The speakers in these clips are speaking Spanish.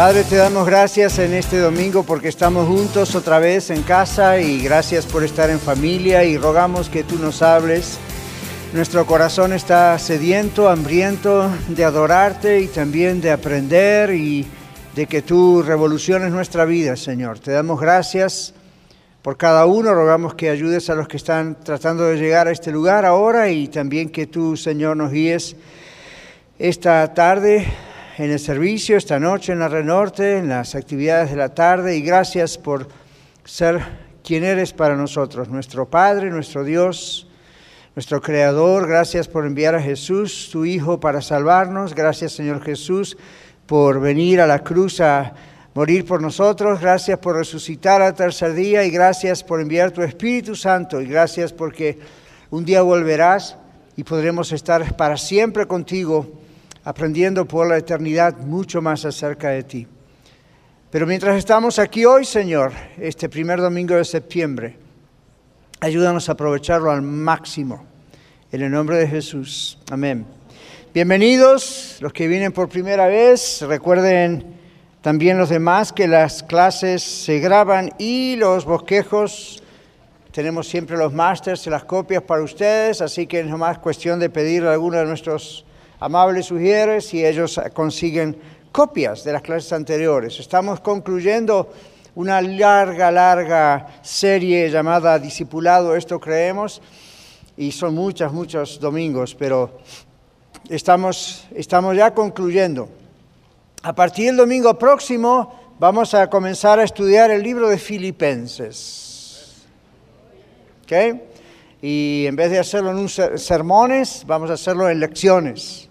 Padre, te damos gracias en este domingo porque estamos juntos otra vez en casa y gracias por estar en familia y rogamos que tú nos hables. Nuestro corazón está sediento, hambriento de adorarte y también de aprender y de que tú revoluciones nuestra vida, Señor. Te damos gracias por cada uno, rogamos que ayudes a los que están tratando de llegar a este lugar ahora y también que tú, Señor, nos guíes esta tarde en el servicio esta noche en la Renorte, en las actividades de la tarde, y gracias por ser quien eres para nosotros, nuestro Padre, nuestro Dios, nuestro Creador. Gracias por enviar a Jesús, tu Hijo, para salvarnos. Gracias, Señor Jesús, por venir a la cruz a morir por nosotros. Gracias por resucitar al tercer día y gracias por enviar tu Espíritu Santo y gracias porque un día volverás y podremos estar para siempre contigo aprendiendo por la eternidad mucho más acerca de ti. Pero mientras estamos aquí hoy, Señor, este primer domingo de septiembre, ayúdanos a aprovecharlo al máximo. En el nombre de Jesús. Amén. Bienvenidos los que vienen por primera vez. Recuerden también los demás que las clases se graban y los bosquejos. Tenemos siempre los másters y las copias para ustedes, así que es nomás cuestión de pedir a alguno de nuestros amables sugieres y ellos consiguen copias de las clases anteriores. Estamos concluyendo una larga, larga serie llamada Discipulado, esto creemos, y son muchos, muchos domingos, pero estamos, estamos ya concluyendo. A partir del domingo próximo vamos a comenzar a estudiar el libro de Filipenses. ¿Okay? Y en vez de hacerlo en un sermones, vamos a hacerlo en lecciones.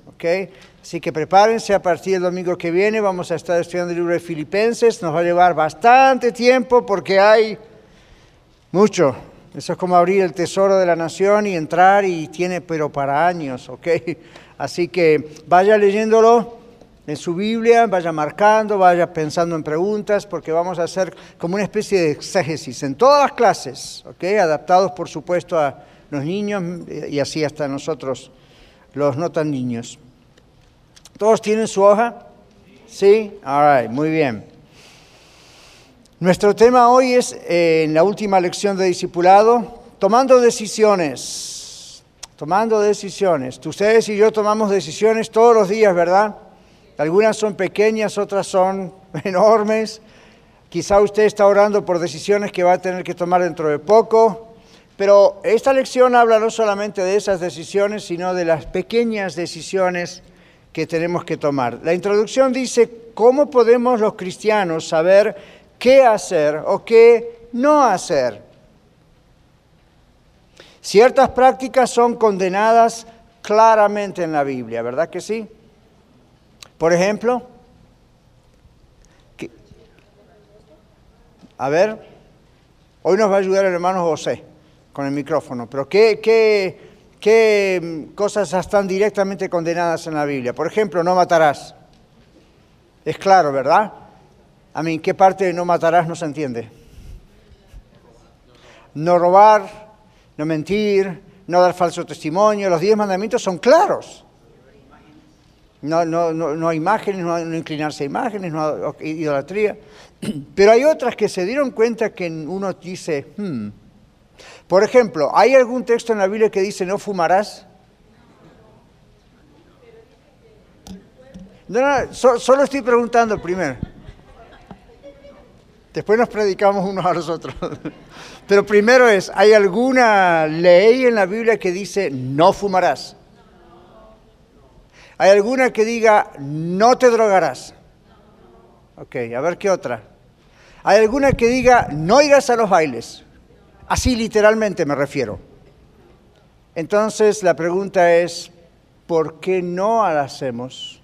Así que prepárense a partir del domingo que viene, vamos a estar estudiando el libro de Filipenses, nos va a llevar bastante tiempo porque hay mucho. Eso es como abrir el tesoro de la nación y entrar y tiene pero para años, ¿ok? Así que vaya leyéndolo en su Biblia, vaya marcando, vaya pensando en preguntas, porque vamos a hacer como una especie de exégesis en todas las clases, ¿ok? Adaptados, por supuesto, a los niños y así hasta nosotros, los no tan niños. ¿Todos tienen su hoja? Sí, all right, muy bien. Nuestro tema hoy es, eh, en la última lección de discipulado, tomando decisiones. Tomando decisiones. Ustedes y yo tomamos decisiones todos los días, ¿verdad? Algunas son pequeñas, otras son enormes. Quizá usted está orando por decisiones que va a tener que tomar dentro de poco. Pero esta lección habla no solamente de esas decisiones, sino de las pequeñas decisiones que tenemos que tomar. La introducción dice, ¿cómo podemos los cristianos saber qué hacer o qué no hacer? Ciertas prácticas son condenadas claramente en la Biblia, ¿verdad que sí? Por ejemplo, a ver, hoy nos va a ayudar el hermano José con el micrófono, pero ¿qué, qué, ¿Qué mm, cosas están directamente condenadas en la Biblia? Por ejemplo, no matarás. Es claro, ¿verdad? A mí, ¿qué parte de no matarás no se entiende? No robar, no mentir, no dar falso testimonio. Los diez mandamientos son claros. No, no, no, no imágenes, no, inclinarse a imágenes, no idolatría. Pero hay otras que se dieron cuenta que uno dice, hmm, por ejemplo, ¿hay algún texto en la Biblia que dice no fumarás? No, no, solo estoy preguntando primero. Después nos predicamos unos a los otros. Pero primero es, ¿hay alguna ley en la Biblia que dice no fumarás? ¿Hay alguna que diga no te drogarás? Ok, a ver qué otra. ¿Hay alguna que diga no irás a los bailes? Así literalmente me refiero. Entonces la pregunta es, ¿por qué no hacemos?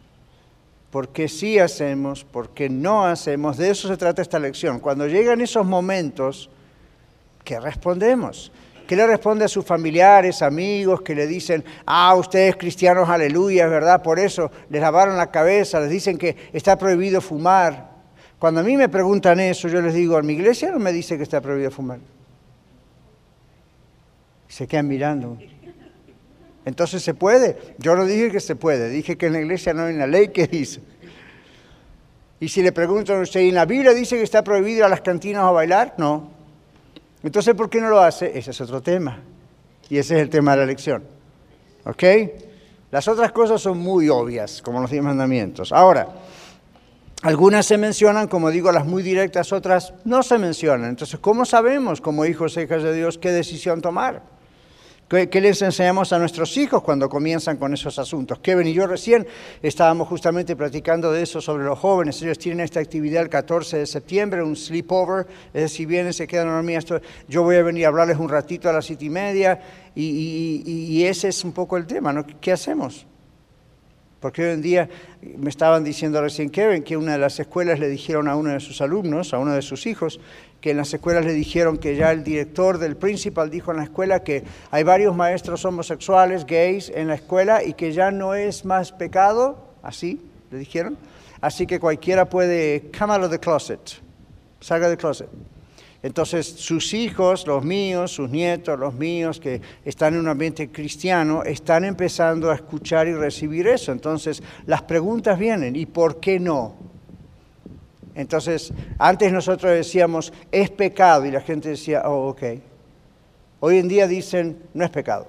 por qué sí hacemos, por qué no hacemos. De eso se trata esta lección. Cuando llegan esos momentos, ¿qué respondemos? ¿Qué le responde a sus familiares, amigos que le dicen, ah, ustedes cristianos, aleluya, ¿verdad? Por eso les lavaron la cabeza, les dicen que está prohibido fumar. Cuando a mí me preguntan eso, yo les digo, en mi iglesia no me dice que está prohibido fumar. Se quedan mirando. Entonces se puede. Yo no dije que se puede, dije que en la iglesia no hay una ley que dice. Y si le preguntan a usted, ¿en la Biblia dice que está prohibido a las cantinas a bailar? No. Entonces, ¿por qué no lo hace? Ese es otro tema. Y ese es el tema de la lección. ¿Ok? Las otras cosas son muy obvias, como los diez mandamientos. Ahora, algunas se mencionan, como digo, las muy directas, otras no se mencionan. Entonces, ¿cómo sabemos, como hijos e hijas de Dios, qué decisión tomar? ¿Qué, les enseñamos a nuestros hijos cuando comienzan con esos asuntos? Kevin y yo recién estábamos justamente platicando de eso sobre los jóvenes. Ellos tienen esta actividad el 14 de septiembre, un sleepover, es decir, vienen, se quedan dormidos. Yo voy a venir a hablarles un ratito a las siete y media y, y ese es un poco el tema, ¿no? ¿Qué hacemos? Porque hoy en día me estaban diciendo recién Kevin que una de las escuelas le dijeron a uno de sus alumnos, a uno de sus hijos, que en las escuelas le dijeron que ya el director del principal dijo en la escuela que hay varios maestros homosexuales, gays en la escuela y que ya no es más pecado, así le dijeron. Así que cualquiera puede come out of the closet, salga del closet. Entonces sus hijos, los míos, sus nietos, los míos, que están en un ambiente cristiano, están empezando a escuchar y recibir eso. Entonces las preguntas vienen, ¿y por qué no? Entonces, antes nosotros decíamos, es pecado, y la gente decía, oh, ok. Hoy en día dicen, no es pecado.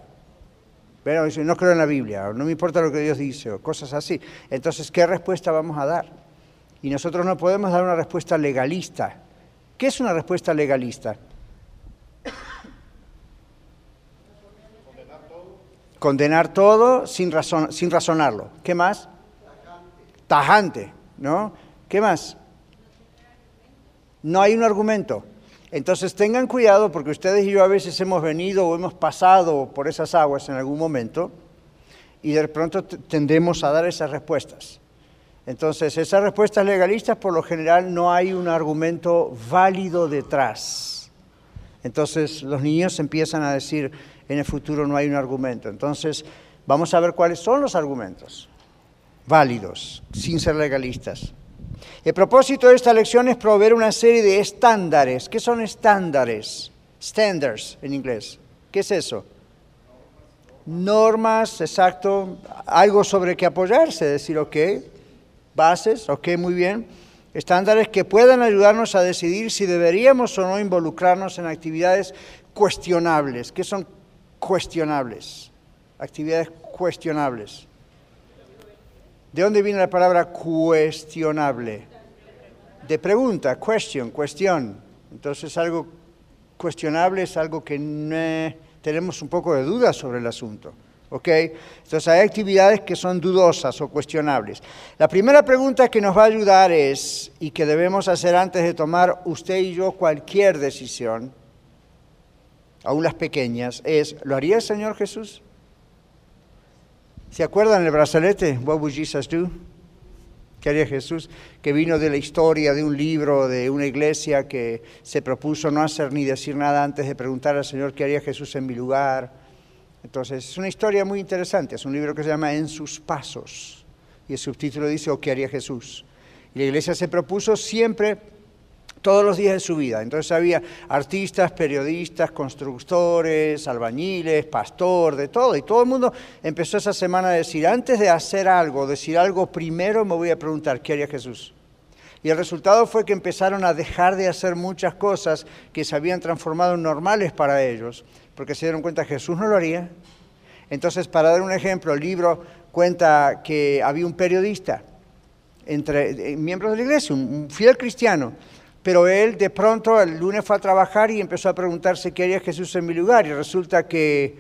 Pero dicen, no creo en la Biblia, no me importa lo que Dios dice, o cosas así. Entonces, ¿qué respuesta vamos a dar? Y nosotros no podemos dar una respuesta legalista ¿Qué es una respuesta legalista? Condenar todo sin, sin razonarlo. ¿Qué más? Tajante, ¿no? ¿Qué más? No hay un argumento. Entonces tengan cuidado porque ustedes y yo a veces hemos venido o hemos pasado por esas aguas en algún momento y de pronto tendemos a dar esas respuestas. Entonces, esas respuestas legalistas por lo general no hay un argumento válido detrás. Entonces, los niños empiezan a decir, en el futuro no hay un argumento. Entonces, vamos a ver cuáles son los argumentos válidos, sin ser legalistas. El propósito de esta lección es proveer una serie de estándares. ¿Qué son estándares? Standards en inglés. ¿Qué es eso? Normas, exacto, algo sobre qué apoyarse, decir, ok, bases, ok, muy bien, estándares que puedan ayudarnos a decidir si deberíamos o no involucrarnos en actividades cuestionables. ¿Qué son cuestionables? Actividades cuestionables. ¿De dónde viene la palabra cuestionable? De pregunta, question, cuestión. Entonces algo cuestionable es algo que tenemos un poco de duda sobre el asunto. ¿Ok? Entonces hay actividades que son dudosas o cuestionables. La primera pregunta que nos va a ayudar es, y que debemos hacer antes de tomar usted y yo cualquier decisión, aún las pequeñas, es, ¿lo haría el Señor Jesús? ¿Se acuerdan el brazalete? What would Jesus do? ¿Qué haría Jesús? Que vino de la historia de un libro, de una iglesia que se propuso no hacer ni decir nada antes de preguntar al Señor qué haría Jesús en mi lugar entonces, es una historia muy interesante, es un libro que se llama En sus pasos, y el subtítulo dice, ¿o qué haría Jesús? Y la iglesia se propuso siempre, todos los días de su vida. Entonces había artistas, periodistas, constructores, albañiles, pastor, de todo. Y todo el mundo empezó esa semana a decir, antes de hacer algo, decir algo primero, me voy a preguntar, ¿qué haría Jesús? Y el resultado fue que empezaron a dejar de hacer muchas cosas que se habían transformado en normales para ellos porque se dieron cuenta que Jesús no lo haría. Entonces, para dar un ejemplo, el libro cuenta que había un periodista entre eh, miembros de la iglesia, un, fiel cristiano, pero él de pronto el lunes fue a trabajar y empezó a preguntarse qué haría Jesús en mi lugar y resulta que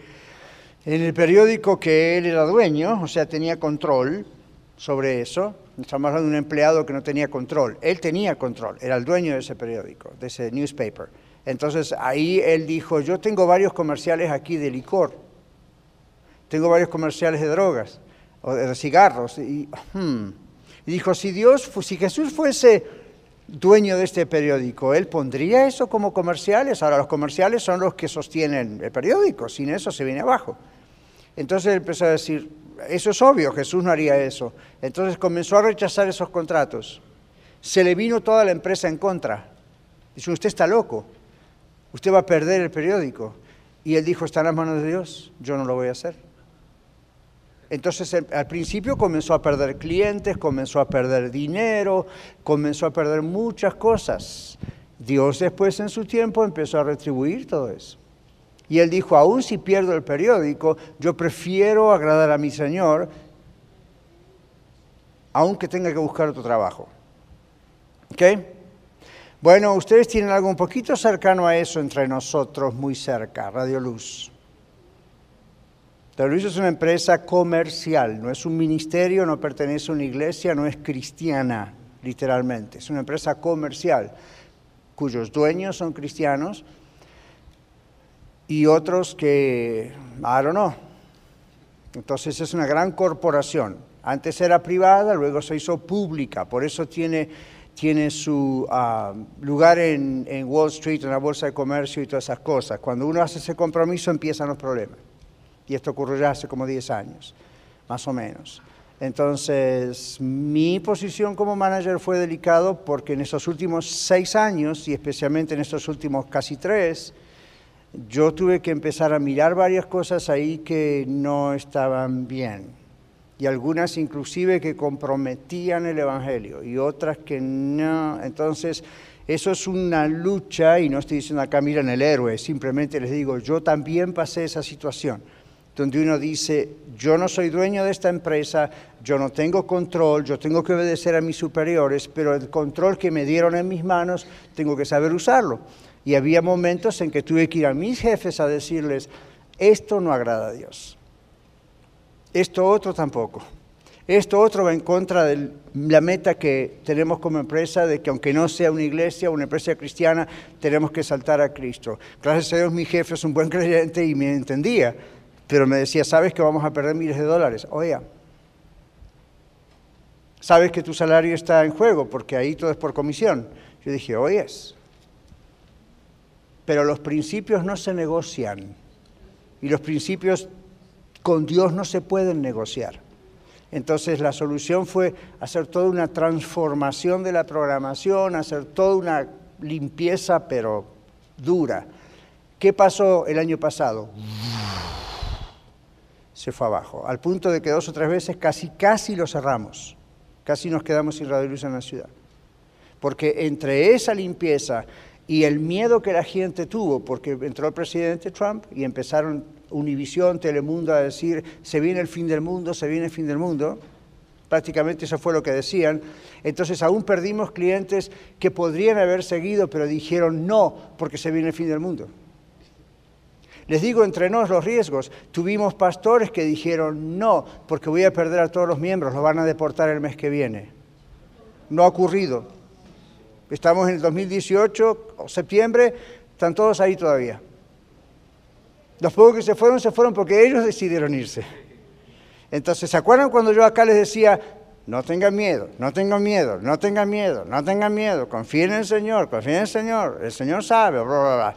en el periódico que él era dueño, o sea, tenía control sobre eso, estamos hablando de un empleado que no tenía control, él tenía control, era el dueño de ese periódico, de ese newspaper. Entonces ahí él dijo, yo tengo varios comerciales aquí de licor, tengo varios comerciales de drogas o de cigarros. Y, hmm, Y dijo, si Dios, si Jesús fuese dueño de este periódico, ¿él pondría eso como comerciales? Ahora los comerciales son los que sostienen el periódico, sin eso se viene abajo. Entonces él empezó a decir, eso es obvio, Jesús no haría eso. Entonces comenzó a rechazar esos contratos. Se le vino toda la empresa en contra. Dice, usted está loco, usted va a perder el periódico. Y él dijo, está en las manos de Dios, yo no lo voy a hacer. Entonces al principio comenzó a perder clientes, comenzó a perder dinero, comenzó a perder muchas cosas. Dios después en su tiempo empezó a retribuir todo eso. Y él dijo, aún si pierdo el periódico, yo prefiero agradar a mi Señor, aunque tenga que buscar otro trabajo. ¿Ok? Bueno, ustedes tienen algo un poquito cercano a eso entre nosotros, muy cerca, Radio Luz. Radio Luz es una empresa comercial, no es un ministerio, no pertenece a una iglesia, no es cristiana, literalmente. Es una empresa comercial cuyos dueños son cristianos y otros que, I don't know. Entonces es una gran corporación. Antes era privada, luego se hizo pública, por eso tiene, tiene su ah, lugar en, en, Wall Street, en la bolsa de comercio y todas esas cosas. Cuando uno hace ese compromiso empiezan los problemas. Y esto ocurrió ya hace como 10 años, más o menos. Entonces, mi posición como manager fue delicado porque en esos últimos seis años, y especialmente en estos últimos casi tres, yo tuve que empezar a mirar varias cosas ahí que no estaban bien y algunas inclusive que comprometían el Evangelio y otras que no. Entonces, eso es una lucha y no estoy diciendo acá, miren el héroe, simplemente les digo, yo también pasé esa situación donde uno dice, yo no soy dueño de esta empresa, yo no tengo control, yo tengo que obedecer a mis superiores, pero el control que me dieron en mis manos, tengo que saber usarlo. Y había momentos en que tuve que ir a mis jefes a decirles, esto no agrada a Dios. Esto otro tampoco. Esto otro va en contra de la meta que tenemos como empresa de que aunque no sea una iglesia o una empresa cristiana, tenemos que saltar a Cristo. Gracias a Dios mi jefe es un buen creyente y me entendía, pero me decía, sabes que vamos a perder miles de dólares. Oye, sabes que tu salario está en juego porque ahí todo es por comisión. Yo dije, oyes, pero los principios no se negocian y los principios con Dios no se pueden negociar. Entonces la solución fue hacer toda una transformación de la programación, hacer toda una limpieza, pero dura. ¿Qué pasó el año pasado? Se fue abajo, al punto de que dos o tres veces casi, casi lo cerramos, casi nos quedamos sin radio luz en la ciudad. Porque entre esa limpieza y el miedo que la gente tuvo, porque entró el presidente Trump y empezaron Univisión, Telemundo a decir, se viene el fin del mundo, se viene el fin del mundo, prácticamente eso fue lo que decían, entonces aún perdimos clientes que podrían haber seguido, pero dijeron no, porque se viene el fin del mundo. Les digo entre nos los riesgos. Tuvimos pastores que dijeron no, porque voy a perder a todos los miembros, los van a deportar el mes que viene. No ha ocurrido. Estamos en el 2018, o septiembre, están todos ahí todavía. Los pocos que se fueron, se fueron porque ellos decidieron irse. Entonces, ¿se acuerdan cuando yo acá les decía, no tengan miedo, no tengan miedo, no tengan miedo, no tengan miedo, confíen en el Señor, confíen en el Señor, el Señor sabe, bla, bla, bla.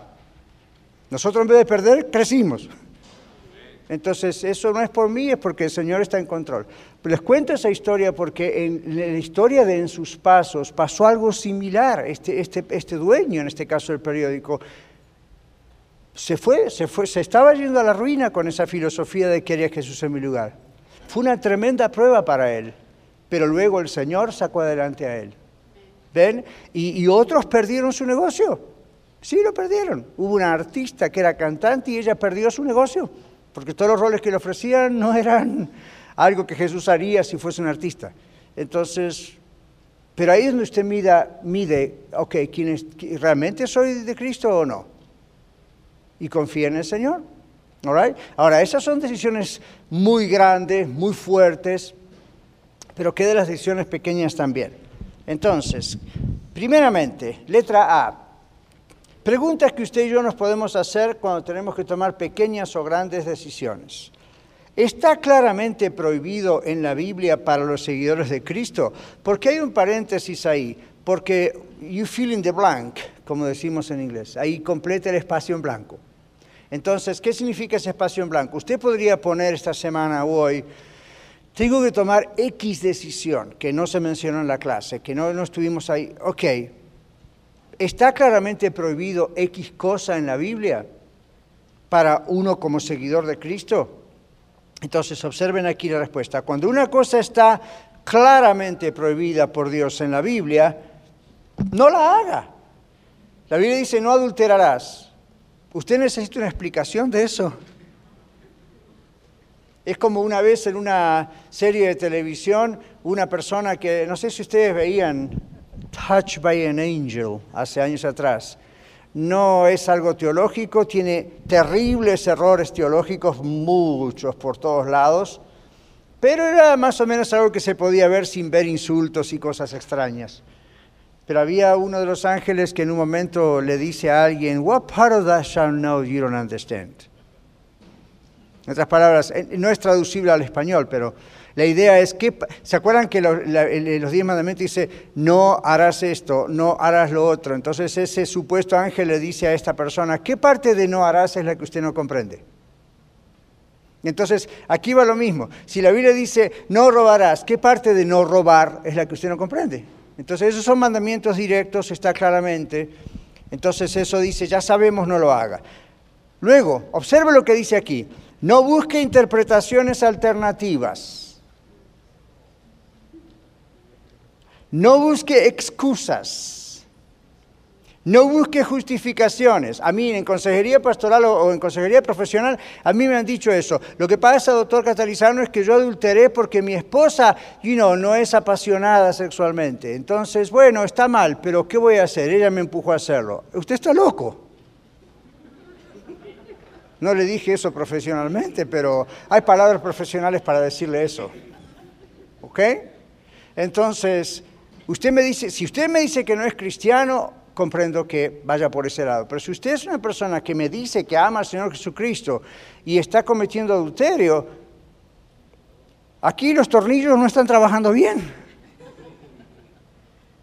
Nosotros en vez de perder, crecimos. Entonces, eso no es por mí, es porque el Señor está en control. les cuento esa historia porque en la historia de En sus pasos pasó algo similar. Este, este, este dueño, en este caso del periódico, se fue, se fue, se estaba yendo a la ruina con esa filosofía de que haría Jesús en mi lugar. Fue una tremenda prueba para él, pero luego el Señor sacó adelante a él. ¿Ven? y otros perdieron su negocio. Sí, lo perdieron. Hubo una artista que era cantante y ella perdió su negocio porque todos los roles que le ofrecían no eran algo que Jesús haría si fuese un artista. Entonces, pero ahí es donde usted mida, mide, ok, ¿quién es, ¿realmente soy de Cristo o no? Y confía en el Señor. All Ahora, esas son decisiones muy grandes, muy fuertes, pero ¿qué de las decisiones pequeñas también? Entonces, primeramente, letra A, Preguntas que usted y yo nos podemos hacer cuando tenemos que tomar pequeñas o grandes decisiones. está claramente prohibido en la Biblia para los seguidores de Cristo, porque hay un paréntesis ahí, porque you fill in the blank, como decimos en inglés, ahí completa el espacio en blanco. Entonces, ¿qué significa ese espacio en blanco? Usted podría poner esta semana o hoy, tengo que tomar X decisión, que no se mencionó en la clase, que no, no estuvimos ahí. Ok, ¿está claramente prohibido X cosa en la Biblia para uno como seguidor de Cristo? Entonces, observen aquí la respuesta. Cuando una cosa está claramente prohibida por Dios en la Biblia, no la haga. La Biblia dice, no adulterarás. ¿Usted necesita una explicación de eso? Es como una vez en una serie de televisión, una persona que, no sé si ustedes veían Touch by an Angel hace años atrás. No es algo teológico, tiene terribles errores teológicos, muchos por todos lados, pero era más o menos algo que se podía ver sin ver insultos y cosas extrañas. Pero había uno de los ángeles que en un momento le dice a alguien, What part of that shall know you don't understand? En otras palabras, eh, no es traducible al español, pero la idea es que, ¿se acuerdan que los diez mandamientos dice, no harás esto, no harás lo otro? Entonces ese supuesto ángel le dice a esta persona, ¿qué parte de no harás es la que usted no comprende? Entonces, aquí va lo mismo. Si la Biblia dice, no robarás, ¿qué parte de no robar es la que usted no comprende? Entonces esos son mandamientos directos, está claramente. Entonces eso dice, ya sabemos, no lo haga. Luego, observe lo que dice aquí. No busque interpretaciones alternativas. No busque excusas. No busque justificaciones. A mí en consejería pastoral o en consejería profesional, a mí me han dicho eso. Lo que pasa, doctor Catalizano, es que yo adulteré porque mi esposa, you know, no es apasionada sexualmente. Entonces, bueno, está mal, pero ¿qué voy a hacer? Ella me empujó a hacerlo. Usted está loco. No le dije eso profesionalmente, pero hay palabras profesionales para decirle eso. ¿Ok? Entonces, usted me dice, si usted me dice que no es cristiano, comprendo que vaya por ese lado. Pero si usted es una persona que me dice que ama al Señor Jesucristo y está cometiendo adulterio, aquí los tornillos no están trabajando bien.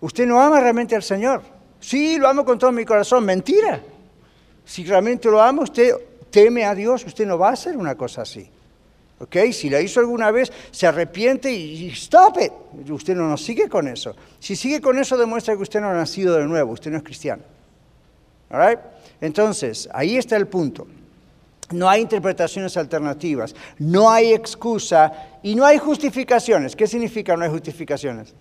Usted no ama realmente al Señor. Sí, lo amo con todo mi corazón. Mentira. Si realmente lo ama, usted teme a Dios, usted no va a hacer una cosa así. ¿Ok? Si la hizo alguna vez, se arrepiente y stop it. Usted no nos sigue con eso. Si sigue con eso, demuestra que usted no ha nacido de nuevo, usted no es cristiano. All Entonces, ahí está el punto. No hay interpretaciones alternativas, no hay excusa y no hay justificaciones. ¿Qué significa no hay justificaciones?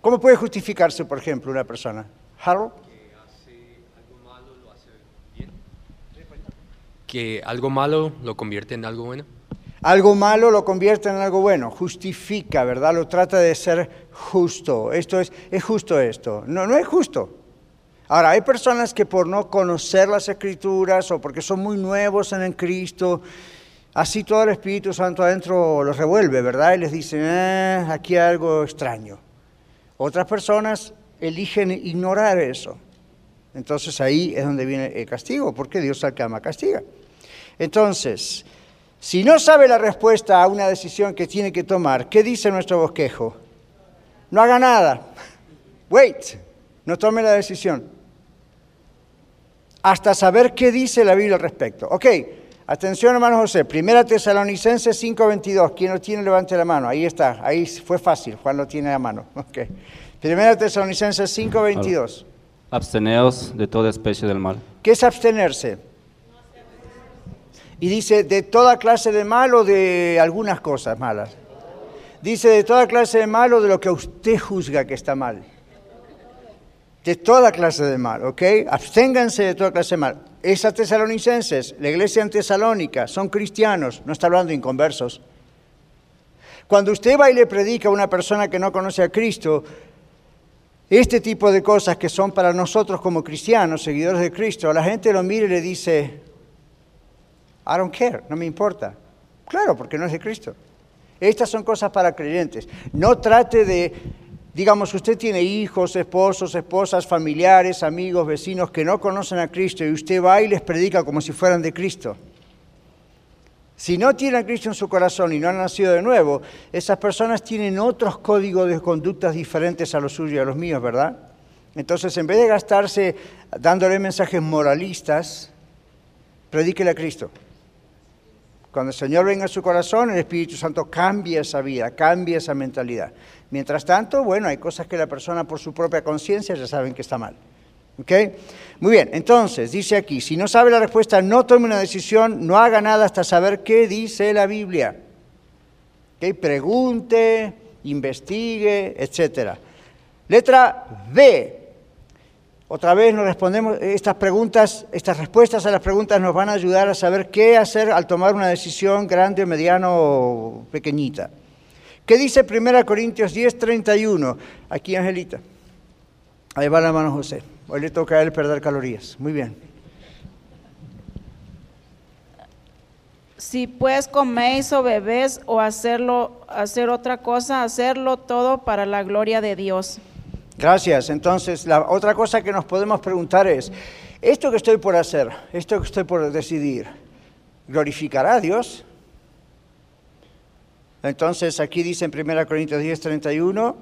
¿Cómo puede justificarse, por ejemplo, una persona? Harold? Que algo malo lo convierte en algo bueno. Algo malo lo convierte en algo bueno, justifica, ¿verdad? Lo trata de ser justo. Esto es, es justo esto. No, no es justo. Ahora, hay personas que por no conocer las escrituras o porque son muy nuevos en el Cristo, así todo el Espíritu Santo adentro los revuelve, ¿verdad? Y les dice, eh, aquí hay algo extraño. Otras personas eligen ignorar eso. Entonces ahí es donde viene el castigo, porque Dios al que ama castiga. Entonces, si no sabe la respuesta a una decisión que tiene que tomar, ¿qué dice nuestro bosquejo? No haga nada. Wait, no tome la decisión. Hasta saber qué dice la Biblia al respecto. Ok, atención hermano José. Primera Tesalonicenses 5.22. ¿Quién lo tiene? Levante la mano. Ahí está. Ahí fue fácil. Juan lo tiene a mano. Ok. Primera Tesalonicenses 5.22. Absteneos de toda especie del mal. ¿Qué es abstenerse? Y dice, de toda clase de mal o de algunas cosas malas. Dice, de toda clase de mal o de lo que usted juzga que está mal. De toda clase de mal, ¿ok? Absténganse de toda clase de mal. Esas tesalonicenses, la iglesia en Tesalónica, son cristianos, no está hablando de inconversos. Cuando usted va y le predica a una persona que no conoce a Cristo, este tipo de cosas que son para nosotros como cristianos, seguidores de Cristo, la gente lo mira y le dice, I don't care, no me importa. Claro, porque no es de Cristo. Estas son cosas para creyentes. No trate de, digamos, usted tiene hijos, esposos, esposas, familiares, amigos, vecinos que no conocen a Cristo y usted va y les predica como si fueran de Cristo. Si no tienen a Cristo en su corazón y no han nacido de nuevo, esas personas tienen otros códigos de conductas diferentes a los suyos y a los míos, ¿verdad? Entonces, en vez de gastarse dándole mensajes moralistas, predíquele a Cristo. Cuando el Señor venga a su corazón, el Espíritu Santo cambia esa vida, cambia esa mentalidad. Mientras tanto, bueno, hay cosas que la persona por su propia conciencia ya saben que está mal. ¿Ok? Muy bien, entonces, dice aquí, si no sabe la respuesta, no tome una decisión, no haga nada hasta saber qué dice la Biblia. ¿Ok? Pregunte, investigue, etc. Letra B. Otra vez nos respondemos, estas preguntas, estas respuestas a las preguntas nos van a ayudar a saber qué hacer al tomar una decisión grande, mediano o pequeñita. ¿Qué dice 1 Corintios 10, 31? Aquí, Angelita. Ahí va la mano José. Hoy le toca a él perder calorías. Muy bien. Si pues coméis o bebés o hacerlo, hacer otra cosa, hacerlo todo para la gloria de Dios. Gracias. Entonces, la otra cosa que nos podemos preguntar es, esto que estoy por hacer, esto que estoy por decidir, ¿glorificará a Dios? Entonces, aquí dice en 1 Corintios 10, 31,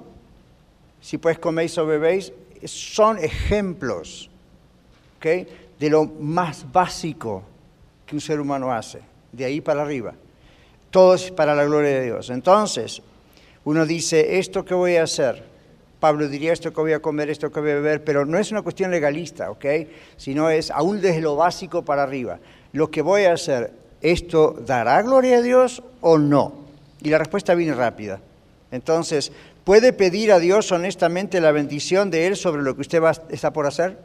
si pues coméis o bebéis, son ejemplos de lo más básico que un ser humano hace, de ahí para arriba. Todo es para la gloria de Dios. Entonces, uno dice, esto que voy a hacer, Pablo diría esto que voy a comer, esto que voy a beber, pero no es una cuestión legalista, ¿ok? Sino es aún desde lo básico para arriba. Lo que voy a hacer, ¿esto dará gloria a Dios o no? Y la respuesta viene rápida. Entonces, ¿Puede pedir a Dios honestamente la bendición de Él sobre lo que usted va, está por hacer?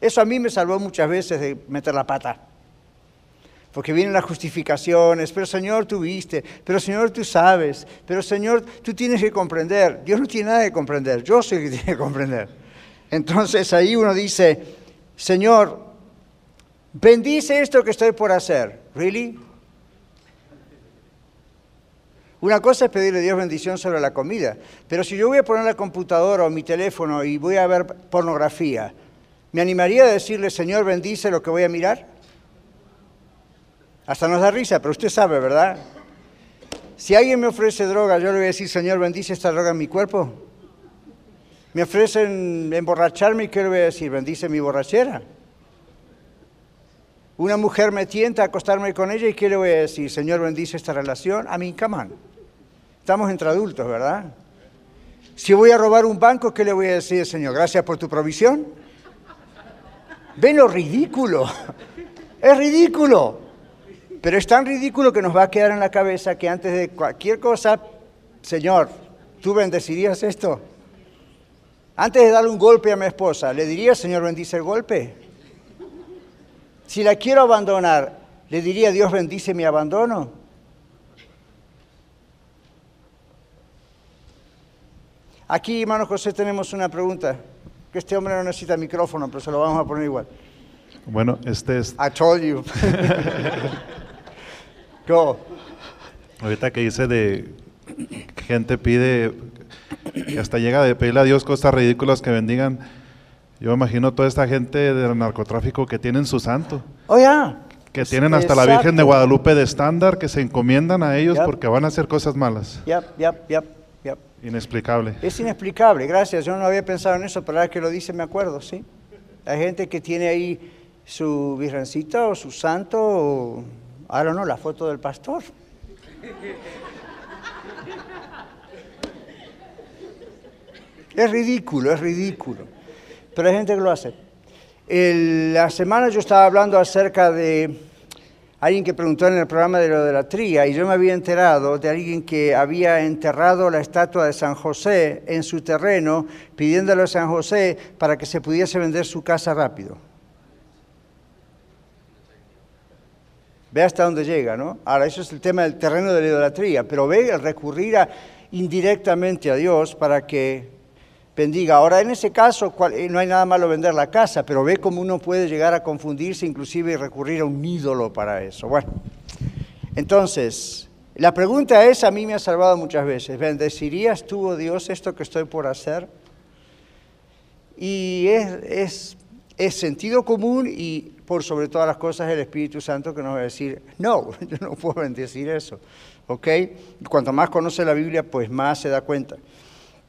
Eso a mí me salvó muchas veces de meter la pata. Porque vienen las justificaciones, pero Señor tú viste, pero Señor tú sabes, pero Señor tú tienes que comprender. Dios no tiene nada que comprender, yo soy el que tiene que comprender. Entonces ahí uno dice, Señor, bendice esto que estoy por hacer. ¿Really? Una cosa es pedirle a Dios bendición sobre la comida, pero si yo voy a poner la computadora o mi teléfono y voy a ver pornografía, ¿me animaría a decirle, Señor, bendice lo que voy a mirar? Hasta nos da risa, pero usted sabe, ¿verdad? Si alguien me ofrece droga, yo le voy a decir, Señor, bendice esta droga en mi cuerpo. Me ofrecen emborracharme y ¿qué le voy a decir? Bendice mi borrachera. Una mujer me tienta a acostarme con ella y ¿qué le voy a decir? Señor, bendice esta relación. A mí, camán. Estamos entre adultos, ¿verdad? Si voy a robar un banco, ¿qué le voy a decir, Señor? Gracias por tu provisión. ¿Ven lo ridículo? Es ridículo. Pero es tan ridículo que nos va a quedar en la cabeza que antes de cualquier cosa, Señor, ¿tú bendecirías esto? Antes de darle un golpe a mi esposa, ¿le diría, Señor, bendice el golpe? Si la quiero abandonar, ¿le diría, Dios bendice mi abandono? Aquí, hermano José, tenemos una pregunta. Que este hombre no necesita micrófono, pero se lo vamos a poner igual. Bueno, este es... I told you. Go. Ahorita que dice de gente pide, hasta llega de pedirle a Dios cosas ridículas que bendigan. Yo imagino toda esta gente del narcotráfico que tienen su santo. Oh, ya. Que tienen hasta la Virgen de Guadalupe de estándar, que se encomiendan a ellos porque van a hacer cosas malas. Yep, yep, yep. Inexplicable. Es inexplicable, gracias. Yo no había pensado en eso, pero ahora que lo dice me acuerdo, ¿sí? Hay gente que tiene ahí su virgencita o su santo, o, ahora no, la foto del pastor. Es ridículo, es ridículo. Pero hay gente que lo hace. la semana yo estaba hablando acerca de alguien que preguntó en el programa de la idolatría y yo me había enterado de alguien que había enterrado la estatua de San José en su terreno pidiéndole a San José para que se pudiese vender su casa rápido. Ve hasta dónde llega, ¿no? Ahora, eso es el tema del terreno de la idolatría, pero ve el recurrir indirectamente a Dios para que bendiga. Ahora, en ese caso, eh, no hay nada malo vender la casa, pero ve cómo uno puede llegar a confundirse inclusive y recurrir a un ídolo para eso. Bueno, entonces, la pregunta es, a mí me ha salvado muchas veces, ¿bendecirías tú, oh Dios, esto que estoy por hacer? Y es, es sentido común y por sobre todas las cosas el Espíritu Santo que nos va a decir, no, yo no puedo bendecir eso. ¿Ok? Cuanto más conoce la Biblia, pues más se da cuenta.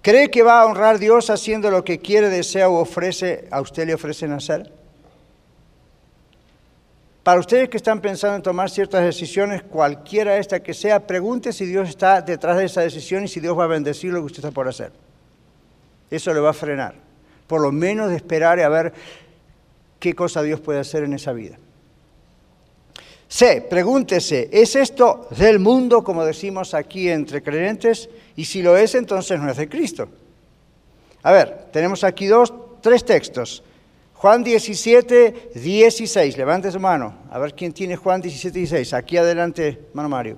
¿Cree que va a honrar a Dios haciendo lo que quiere, desea o ofrece, a usted le ofrecen hacer? Para ustedes que están pensando en tomar ciertas decisiones, cualquiera esta que sea, pregunte si Dios está detrás de esa decisión y si Dios va a bendecir lo que usted está por hacer. Eso le va a frenar. Por lo menos de esperar a ver qué cosa Dios puede hacer en esa vida. C, pregúntese, ¿es esto del mundo, como decimos aquí entre creyentes? Y si lo es, entonces no es de Cristo. A ver, tenemos aquí dos, tres textos. Juan 17, 16. Levante su mano. A ver quién tiene Juan 17, 16. Aquí adelante, hermano Mario.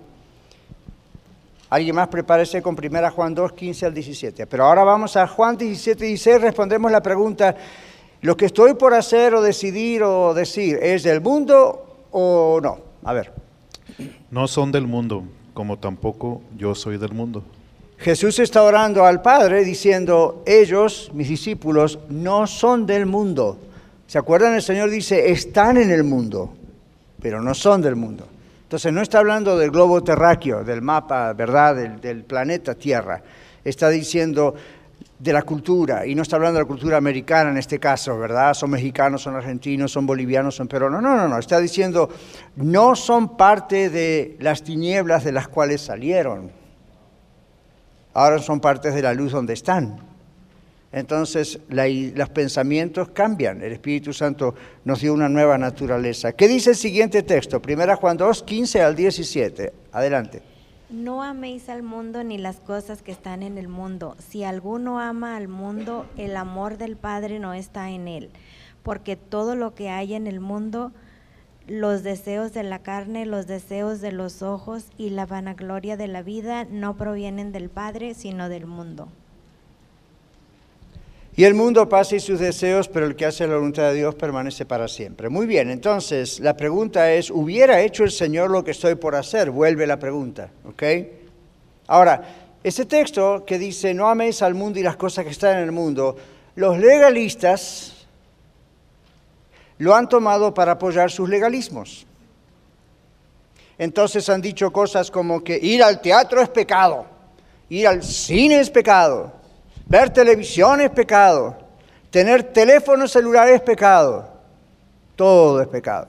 Alguien más prepárese con primera Juan 2, 15 al 17. Pero ahora vamos a Juan 17, 16. Respondemos la pregunta, ¿lo que estoy por hacer o decidir o decir es del mundo o no? A ver. No son del mundo, como tampoco yo soy del mundo. Jesús está orando al Padre diciendo, ellos, mis discípulos, no son del mundo. ¿Se acuerdan? El Señor dice, están en el mundo, pero no son del mundo. Entonces no está hablando del globo terráqueo, del mapa, ¿verdad?, del, del planeta Tierra. Está diciendo, de la cultura, y no está hablando de la cultura americana en este caso, ¿verdad? Son mexicanos, son argentinos, son bolivianos, son peruanos. No, no, no, está diciendo, no son parte de las tinieblas de las cuales salieron. Ahora son partes de la luz donde están. Entonces la, los pensamientos cambian. El Espíritu Santo nos dio una nueva naturaleza. ¿Qué dice el siguiente texto? Primera Juan 2, 15 al 17. Adelante. No améis al mundo ni las cosas que están en el mundo. Si alguno ama al mundo, el amor del Padre no está en él. Porque todo lo que hay en el mundo, los deseos de la carne, los deseos de los ojos y la vanagloria de la vida, no provienen del Padre, sino del mundo. Y el mundo pasa y sus deseos, pero el que hace la voluntad de Dios permanece para siempre. Muy bien, entonces la pregunta es, ¿hubiera hecho el Señor lo que estoy por hacer? Vuelve la pregunta, ¿ok? Ahora, ese texto que dice, no améis al mundo y las cosas que están en el mundo, los legalistas lo han tomado para apoyar sus legalismos. Entonces han dicho cosas como que ir al teatro es pecado, ir al cine es pecado, Ver televisión es pecado. Tener teléfono celular es pecado. Todo es pecado.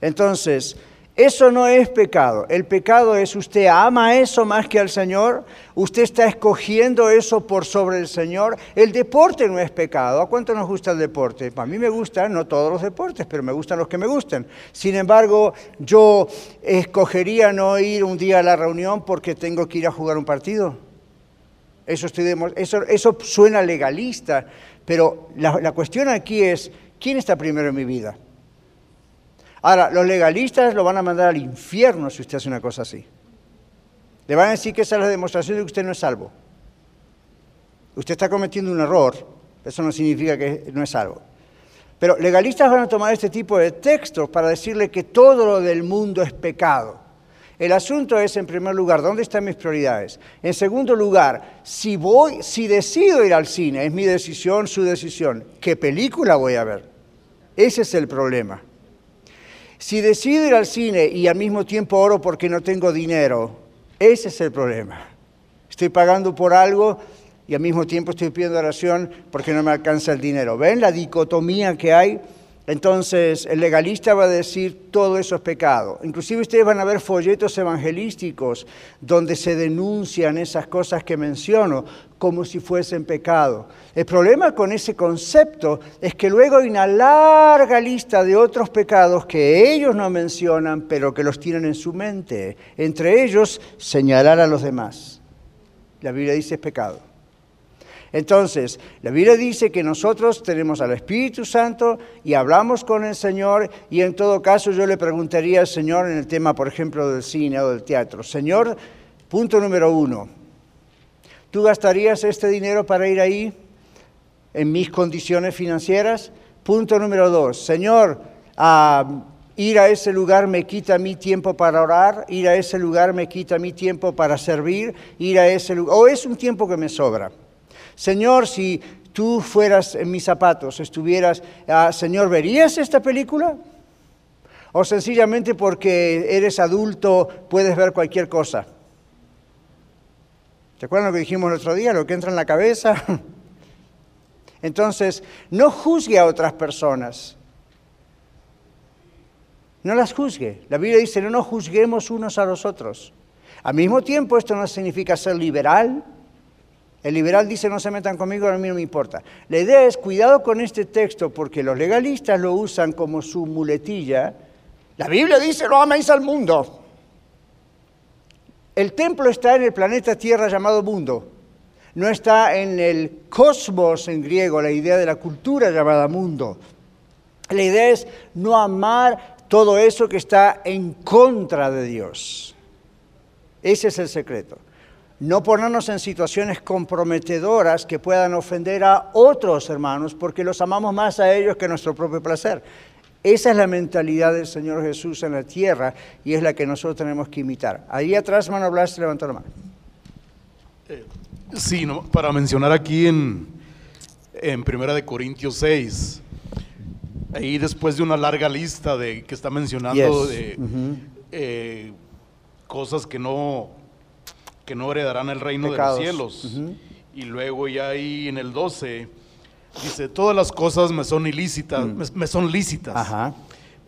Entonces, eso no es pecado. El pecado es usted ama eso más que al Señor. Usted está escogiendo eso por sobre el Señor. El deporte no es pecado. ¿A cuánto nos gusta el deporte? A mí me gustan, no todos los deportes, pero me gustan los que me gustan. Sin embargo, yo escogería no ir un día a la reunión porque tengo que ir a jugar un partido. Eso, eso, eso suena legalista, pero la, la cuestión aquí es, ¿quién está primero en mi vida? Ahora, los legalistas lo van a mandar al infierno si usted hace una cosa así. Le van a decir que esa es la demostración de que usted no es salvo. Usted está cometiendo un error, eso no significa que no es salvo. Pero legalistas van a tomar este tipo de textos para decirle que todo lo del mundo es pecado. El asunto es, en primer lugar, ¿dónde están mis prioridades? En segundo lugar, si voy, si decido ir al cine, es mi decisión, su decisión, ¿qué película voy a ver? Ese es el problema. Si decido ir al cine y al mismo tiempo oro porque no tengo dinero, ese es el problema. Estoy pagando por algo y al mismo tiempo estoy pidiendo oración porque no me alcanza el dinero. ¿Ven la dicotomía que hay? Entonces el legalista va a decir todo eso es pecado. Inclusive ustedes van a ver folletos evangelísticos donde se denuncian esas cosas que menciono como si fuesen pecado. El problema con ese concepto es que luego hay una larga lista de otros pecados que ellos no mencionan, pero que los tienen en su mente. Entre ellos, señalar a los demás. La Biblia dice es pecado. Entonces, la Biblia dice que nosotros tenemos al Espíritu Santo y hablamos con el Señor y en todo caso yo le preguntaría al Señor en el tema, por ejemplo, del cine o del teatro, Señor, punto número uno, ¿tú gastarías este dinero para ir ahí en mis condiciones financieras? Punto número dos, Señor, ir a ese lugar me quita mi tiempo para orar, ir a ese lugar me quita mi tiempo para servir, ir a ese lugar, o es un tiempo que me sobra. Señor, si tú fueras en mis zapatos, estuvieras, ah, Señor, ¿verías esta película? O sencillamente porque eres adulto puedes ver cualquier cosa. ¿Se acuerdan lo que dijimos el otro día? Lo que entra en la cabeza. Entonces, no juzgue a otras personas. No las juzgue. La Biblia dice, no nos juzguemos unos a los otros. Al mismo tiempo, esto no significa ser liberal. El liberal dice, no se metan conmigo, a mí no me importa. La idea es, cuidado con este texto, porque los legalistas lo usan como su muletilla. La Biblia dice, no améis al mundo. El templo está en el planeta Tierra llamado mundo. No está en el cosmos en griego, la idea de la cultura llamada mundo. La idea es no amar todo eso que está en contra de Dios. Ese es el secreto. No ponernos en situaciones comprometedoras que puedan ofender a otros hermanos porque los amamos más a ellos que a nuestro propio placer. Esa es la mentalidad del Señor Jesús en la tierra y es la que nosotros tenemos que imitar. Ahí atrás, hermano Blas, levantó la mano. Eh, sí, para mencionar aquí en, en Primera de Corintios 6, ahí después de una larga lista de que está mencionando de eh, cosas que no, que no heredarán el reino de los cielos. Y luego ya ahí en el 12 Dice, todas las cosas me son ilícitas, mm. me, son lícitas,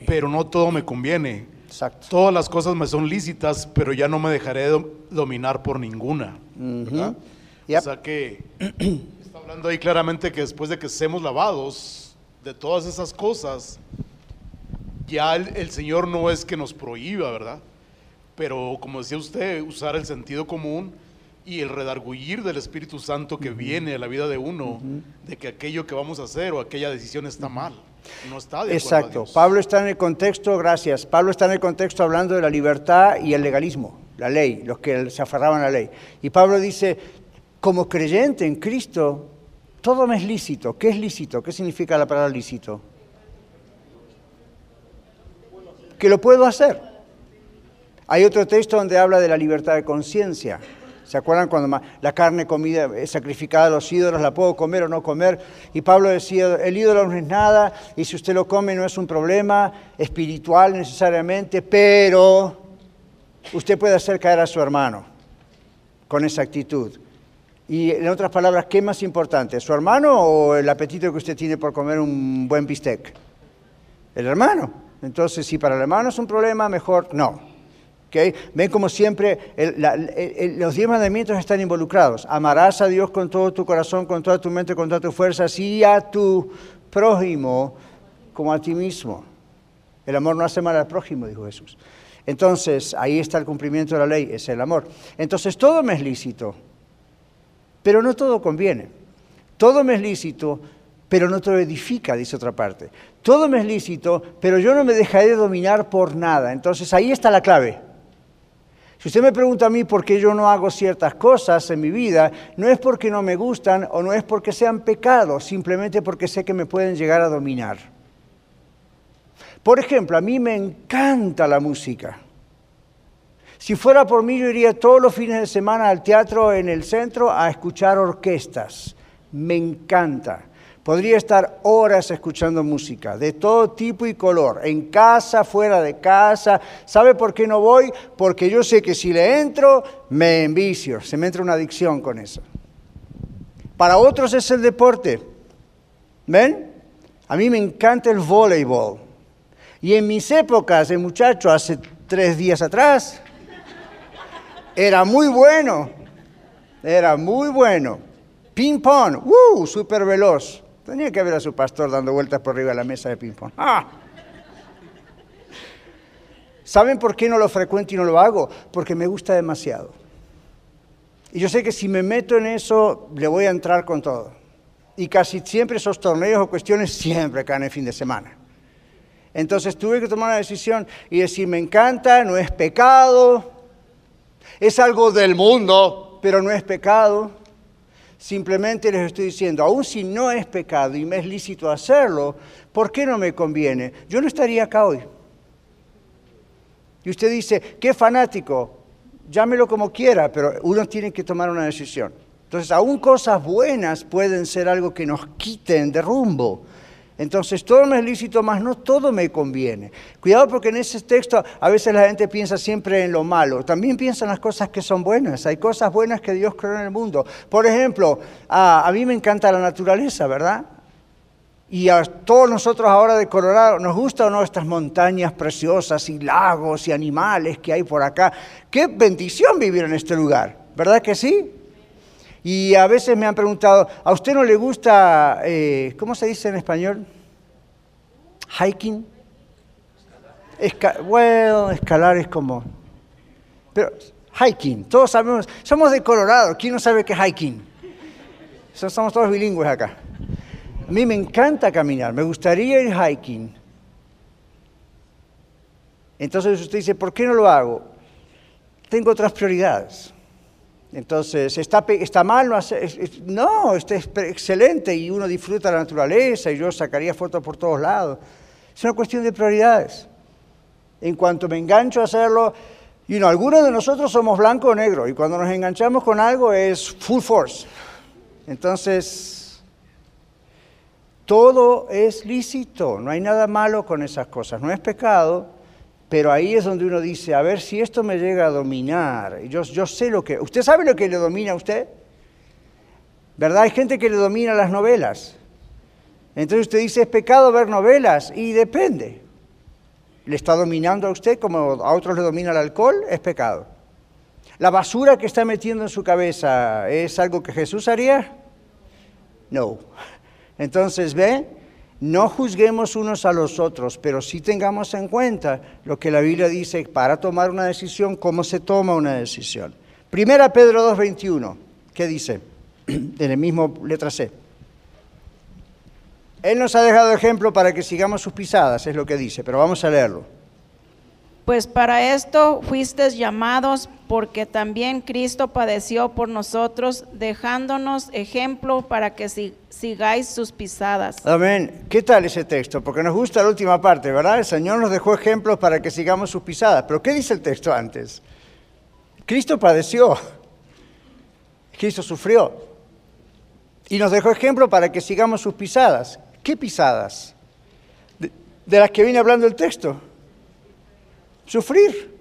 pero no todo me conviene. Exacto. Todas las cosas me son lícitas, pero ya no me dejaré dominar por ninguna. O sea que está hablando ahí claramente que después de que seamos lavados de todas esas cosas, ya el Señor no es que nos prohíba, ¿verdad? Pero como decía usted, usar el sentido común y el redargullir del Espíritu Santo que viene a la vida de uno, de que aquello que vamos a hacer o aquella decisión está mal. No está de Exacto. Pablo está en el contexto, gracias. Pablo está en el contexto hablando de la libertad y el legalismo, la ley, los que se aferraban a la ley. Y Pablo dice, como creyente en Cristo, todo me es lícito. ¿Qué es lícito? ¿Qué significa la palabra lícito? Que lo puedo hacer. Hay otro texto donde habla de la libertad de conciencia. ¿Se acuerdan cuando la carne comida sacrificada a los ídolos, la puedo comer o no comer? Y Pablo decía, el ídolo no es nada y si usted lo come no es un problema espiritual necesariamente, pero usted puede hacer caer a su hermano con esa actitud. Y en otras palabras, ¿qué es más importante, su hermano o el apetito que usted tiene por comer un buen bistec? El hermano. Entonces, si para el hermano es un problema, mejor no. Ven como siempre los diez mandamientos están involucrados. Amarás a Dios con todo tu corazón, con toda tu mente, con toda tu fuerza, y a tu prójimo como a ti mismo. El amor no hace mal al prójimo, dijo Jesús. Entonces, ahí está el cumplimiento de la ley, es el amor. Entonces, todo me es lícito, pero no todo conviene. Todo me es lícito, pero no todo edifica, dice otra parte. Todo me es lícito, pero yo no me dejaré dominar por nada. Entonces, ahí está la clave. Si usted me pregunta a mí por qué yo no hago ciertas cosas en mi vida, no es porque no me gustan o no es porque sean pecados, simplemente porque sé que me pueden llegar a dominar. Por ejemplo, a mí me encanta la música. Si fuera por mí, yo iría todos los fines de semana al teatro en el centro a escuchar orquestas. Me encanta. Podría estar horas escuchando música de todo tipo y color, en casa, fuera de casa. ¿Sabe por qué no voy? Porque yo sé que si le entro, me envicio, se me entra una adicción con eso. Para otros es el deporte. ¿Ven? A mí me encanta el voleibol. Y en mis épocas de muchacho, hace tres días atrás, era muy bueno. Era muy bueno. Ping pong, ¡uh! Súper veloz. Tenía que ver a su pastor dando vueltas por arriba de la mesa de ping-pong. ¡Ah! ¿Saben por qué no lo frecuento y no lo hago? Porque me gusta demasiado. Y yo sé que si me meto en eso, le voy a entrar con todo. Y casi siempre esos torneos o cuestiones siempre caen el fin de semana. Entonces tuve que tomar una decisión y decir, me encanta, no es pecado, es algo del mundo, pero no es pecado. Simplemente les estoy diciendo, aun si no es pecado y me es lícito hacerlo, ¿por qué no me conviene? Yo no estaría acá hoy. Y usted dice, qué fanático, llámelo como quiera, pero uno tiene que tomar una decisión. Entonces, aún cosas buenas pueden ser algo que nos quiten de rumbo. Entonces, todo me es lícito, más no todo me conviene. Cuidado porque en ese texto a veces la gente piensa siempre en lo malo. También piensa en las cosas que son buenas. Hay cosas buenas que Dios creó en el mundo. Por ejemplo, a, a mí me encanta la naturaleza, ¿verdad? Y a todos nosotros ahora de Colorado, ¿nos gusta o no estas montañas preciosas y lagos y animales que hay por acá? Qué bendición vivir en este lugar, ¿verdad que sí? Y a veces me han preguntado, ¿a usted no le gusta, eh, ¿cómo se dice en español? Hiking. bueno, escalar es como... Pero hiking, todos sabemos, somos de Colorado, ¿quién no sabe qué es hiking? Somos todos bilingües acá. A mí me encanta caminar, me gustaría ir hiking. Entonces usted dice, ¿por qué no lo hago? Tengo otras prioridades. Entonces, ¿está, mal? No, no, está excelente y uno disfruta la naturaleza y yo sacaría fotos por todos lados. Es una cuestión de prioridades. En cuanto me engancho a hacerlo, y no, algunos de nosotros somos blanco o negro y cuando nos enganchamos con algo es full force. Entonces, todo es lícito, no hay nada malo con esas cosas, no es pecado, pero ahí es donde uno dice, a ver si esto me llega a dominar. Yo, yo sé lo que... ¿Usted sabe lo que le domina a usted? ¿Verdad? Hay gente que le domina las novelas. Entonces usted dice, ¿es pecado ver novelas? Y depende. ¿Le está dominando a usted como a otros le domina el alcohol? Es pecado. ¿La basura que está metiendo en su cabeza es algo que Jesús haría? No. Entonces, ¿ve? No juzguemos unos a los otros, pero sí tengamos en cuenta lo que la Biblia dice para tomar una decisión, cómo se toma una decisión. Primera Pedro 2.21, ¿qué dice? En el mismo letra C. Él nos ha dejado ejemplo para que sigamos sus pisadas, es lo que dice, pero vamos a leerlo. Pues para esto fuisteis llamados, porque también Cristo padeció por nosotros, dejándonos ejemplo para que sigáis sus pisadas. Amén. ¿Qué tal ese texto? Porque nos gusta la última parte, ¿verdad? El Señor nos dejó ejemplos para que sigamos sus pisadas. Pero ¿qué dice el texto antes? Cristo padeció. Cristo sufrió. Y nos dejó ejemplo para que sigamos sus pisadas. ¿Qué pisadas? De, de las que viene hablando el texto sufrir.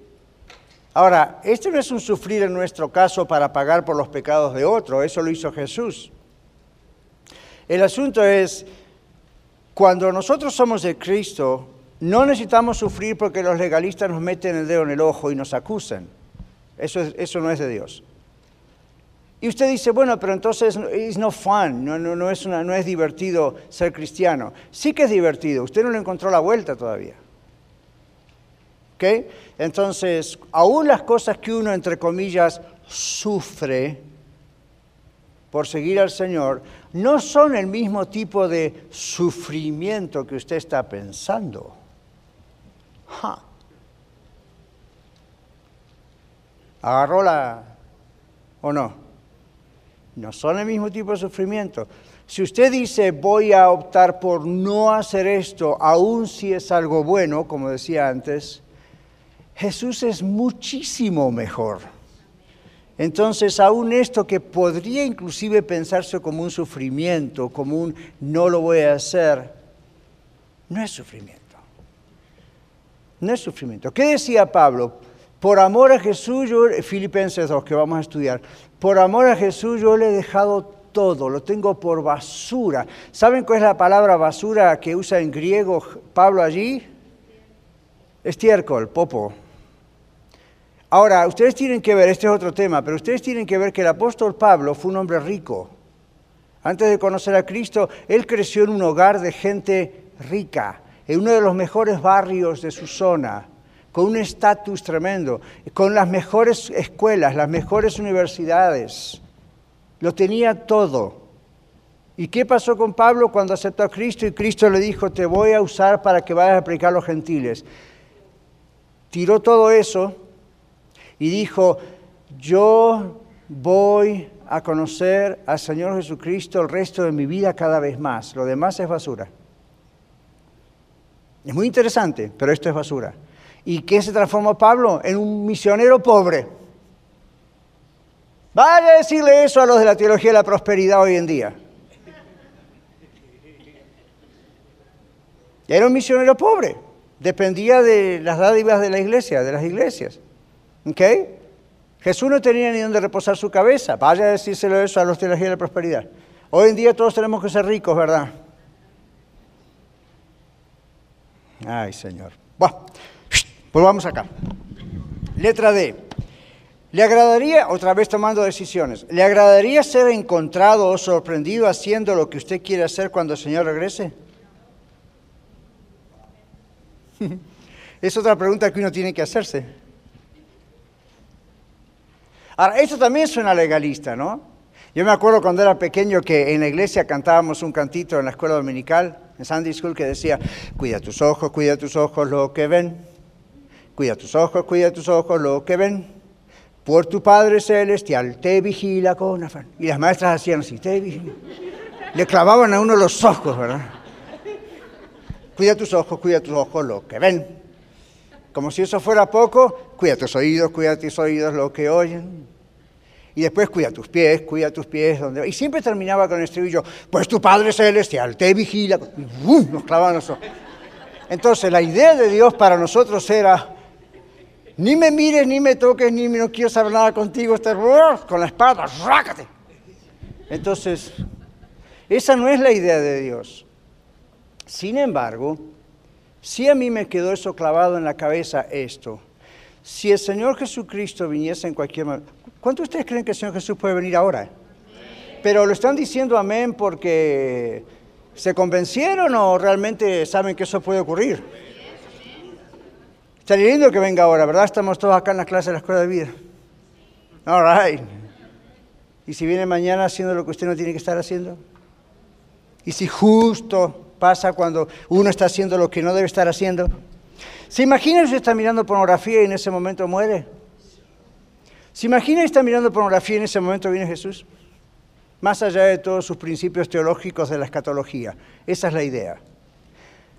Ahora, este no es un sufrir en nuestro caso para pagar por los pecados de otro, eso lo hizo Jesús. El asunto es, cuando nosotros somos de Cristo, no necesitamos sufrir porque los legalistas nos meten el dedo en el ojo y nos acusan. Eso, eso no es de Dios. Y usted dice, bueno, pero entonces es no fun, no, no, no, es una, no es divertido ser cristiano. Sí que es divertido, usted no le encontró la vuelta todavía. Entonces, aún las cosas que uno, entre comillas, sufre por seguir al Señor, no son el mismo tipo de sufrimiento que usted está pensando. ¿Agarró la... o no? No son el mismo tipo de sufrimiento. Si usted dice voy a optar por no hacer esto, aun si es algo bueno, como decía antes, Jesús es muchísimo mejor. Entonces, aún esto que podría inclusive pensarse como un sufrimiento, como un no lo voy a hacer, no es sufrimiento. No es sufrimiento. ¿Qué decía Pablo? Por amor a Jesús, yo, Filipenses 2, que vamos a estudiar, por amor a Jesús yo le he dejado todo, lo tengo por basura. ¿Saben cuál es la palabra basura que usa en griego Pablo allí? Estiércol, popo. Ahora, ustedes tienen que ver, este es otro tema, pero ustedes tienen que ver que el apóstol Pablo fue un hombre rico. Antes de conocer a Cristo, él creció en un hogar de gente rica, en uno de los mejores barrios de su zona, con un estatus tremendo, con las mejores escuelas, las mejores universidades. Lo tenía todo. ¿Y qué pasó con Pablo cuando aceptó a Cristo y Cristo le dijo, te voy a usar para que vayas a predicar a los gentiles? Tiró todo eso y dijo, yo voy a conocer al Señor Jesucristo el resto de mi vida cada vez más. Lo demás es basura. Es muy interesante, pero esto es basura. ¿Y qué se transformó Pablo? En un misionero pobre. Vaya a decirle eso a los de la teología de la prosperidad hoy en día. Era un misionero pobre, dependía de las dádivas de la iglesia, de las iglesias. ¿Ok? Jesús no tenía ni dónde reposar su cabeza. Vaya a decírselo eso a los teología de la prosperidad. Hoy en día todos tenemos que ser ricos, ¿verdad? Ay, Señor. Bueno, volvamos acá. Letra D. ¿Le agradaría, otra vez tomando decisiones, ¿le agradaría ser encontrado o sorprendido haciendo lo que usted quiere hacer cuando el Señor regrese? es otra pregunta que uno tiene que hacerse. Ahora, esto también suena legalista, ¿no? Yo me acuerdo cuando era pequeño que en la iglesia cantábamos un cantito en la escuela dominical, en Sunday School, que decía, cuida tus ojos, cuida tus ojos lo que ven, cuida tus ojos, cuida tus ojos lo que ven por tu Padre Celestial, te vigila con afán. Y las maestras hacían así, te vigila. Le clavaban a uno los ojos, ¿verdad? Cuida tus ojos, cuida tus ojos, lo que ven. Como si eso fuera poco, cuida tus oídos, cuida tus oídos, lo que oyen. Y después cuida tus pies, cuida tus pies. Donde... Y siempre terminaba con el estribillo, pues tu Padre Celestial te vigila. ¡uh! nos clavaban los ojos. Entonces la idea de Dios para nosotros era, ni me mires, ni me toques, ni no quiero saber nada contigo, estás con la espada, rácate. Entonces, esa no es la idea de Dios. Sin embargo, si a mí me quedó eso clavado en la cabeza esto, si el Señor Jesucristo viniese en cualquier momento, ¿cuántos de ustedes creen que el Señor Jesús puede venir ahora? Pero lo están diciendo amén porque se convencieron o realmente saben que eso puede ocurrir. Estaría lindo que venga ahora, ¿verdad? Estamos todos acá en la clase de la escuela de vida. All right. ¿Y si viene mañana haciendo lo que usted no tiene que estar haciendo? ¿Y si justo pasa cuando uno está haciendo lo que no debe estar haciendo? ¿Se imagina que usted está mirando pornografía y en ese momento muere? ¿Se imagina que está mirando pornografía y en ese momento viene Jesús? Más allá de todos sus principios teológicos de la escatología. Esa es la idea.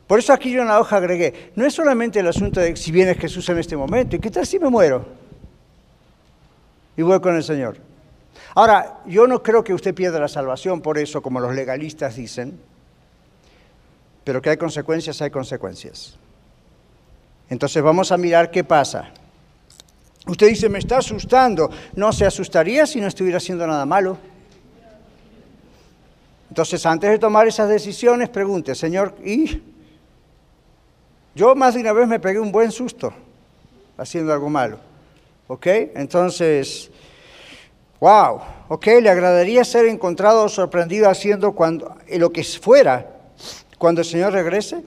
Por eso aquí yo en la hoja agregué, no es solamente el asunto de si viene Jesús en este momento, ¿y qué tal si me muero? Y voy con el Señor. Ahora, yo no creo que usted pierda la salvación por eso, como los legalistas dicen, pero que hay consecuencias, hay consecuencias. Entonces vamos a mirar qué pasa. Usted dice, me está asustando. No se asustaría si no estuviera haciendo nada malo. Entonces, antes de tomar esas decisiones, pregunte, Señor, ¿y yo más de una vez me pegué un buen susto haciendo algo malo. ¿Ok? Entonces, wow, ¿ok? ¿Le agradaría ser encontrado o sorprendido haciendo cuando, lo que fuera cuando el Señor regrese?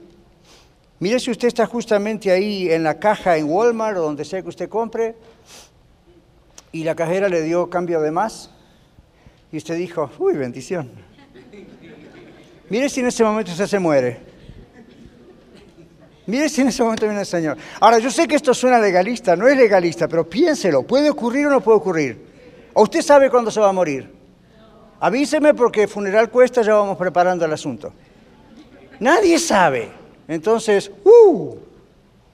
Mire si usted está justamente ahí en la caja en Walmart o donde sea que usted compre y la cajera le dio cambio de más y usted dijo, uy, bendición. Mire si en ese momento usted se muere. Mire si en ese momento viene el Señor. Ahora, yo sé que esto suena legalista, no es legalista, pero piénselo, ¿puede ocurrir o no puede ocurrir? ¿O usted sabe cuándo se va a morir? Avíseme porque funeral cuesta, ya vamos preparando el asunto. Nadie sabe. Entonces, ¡uh!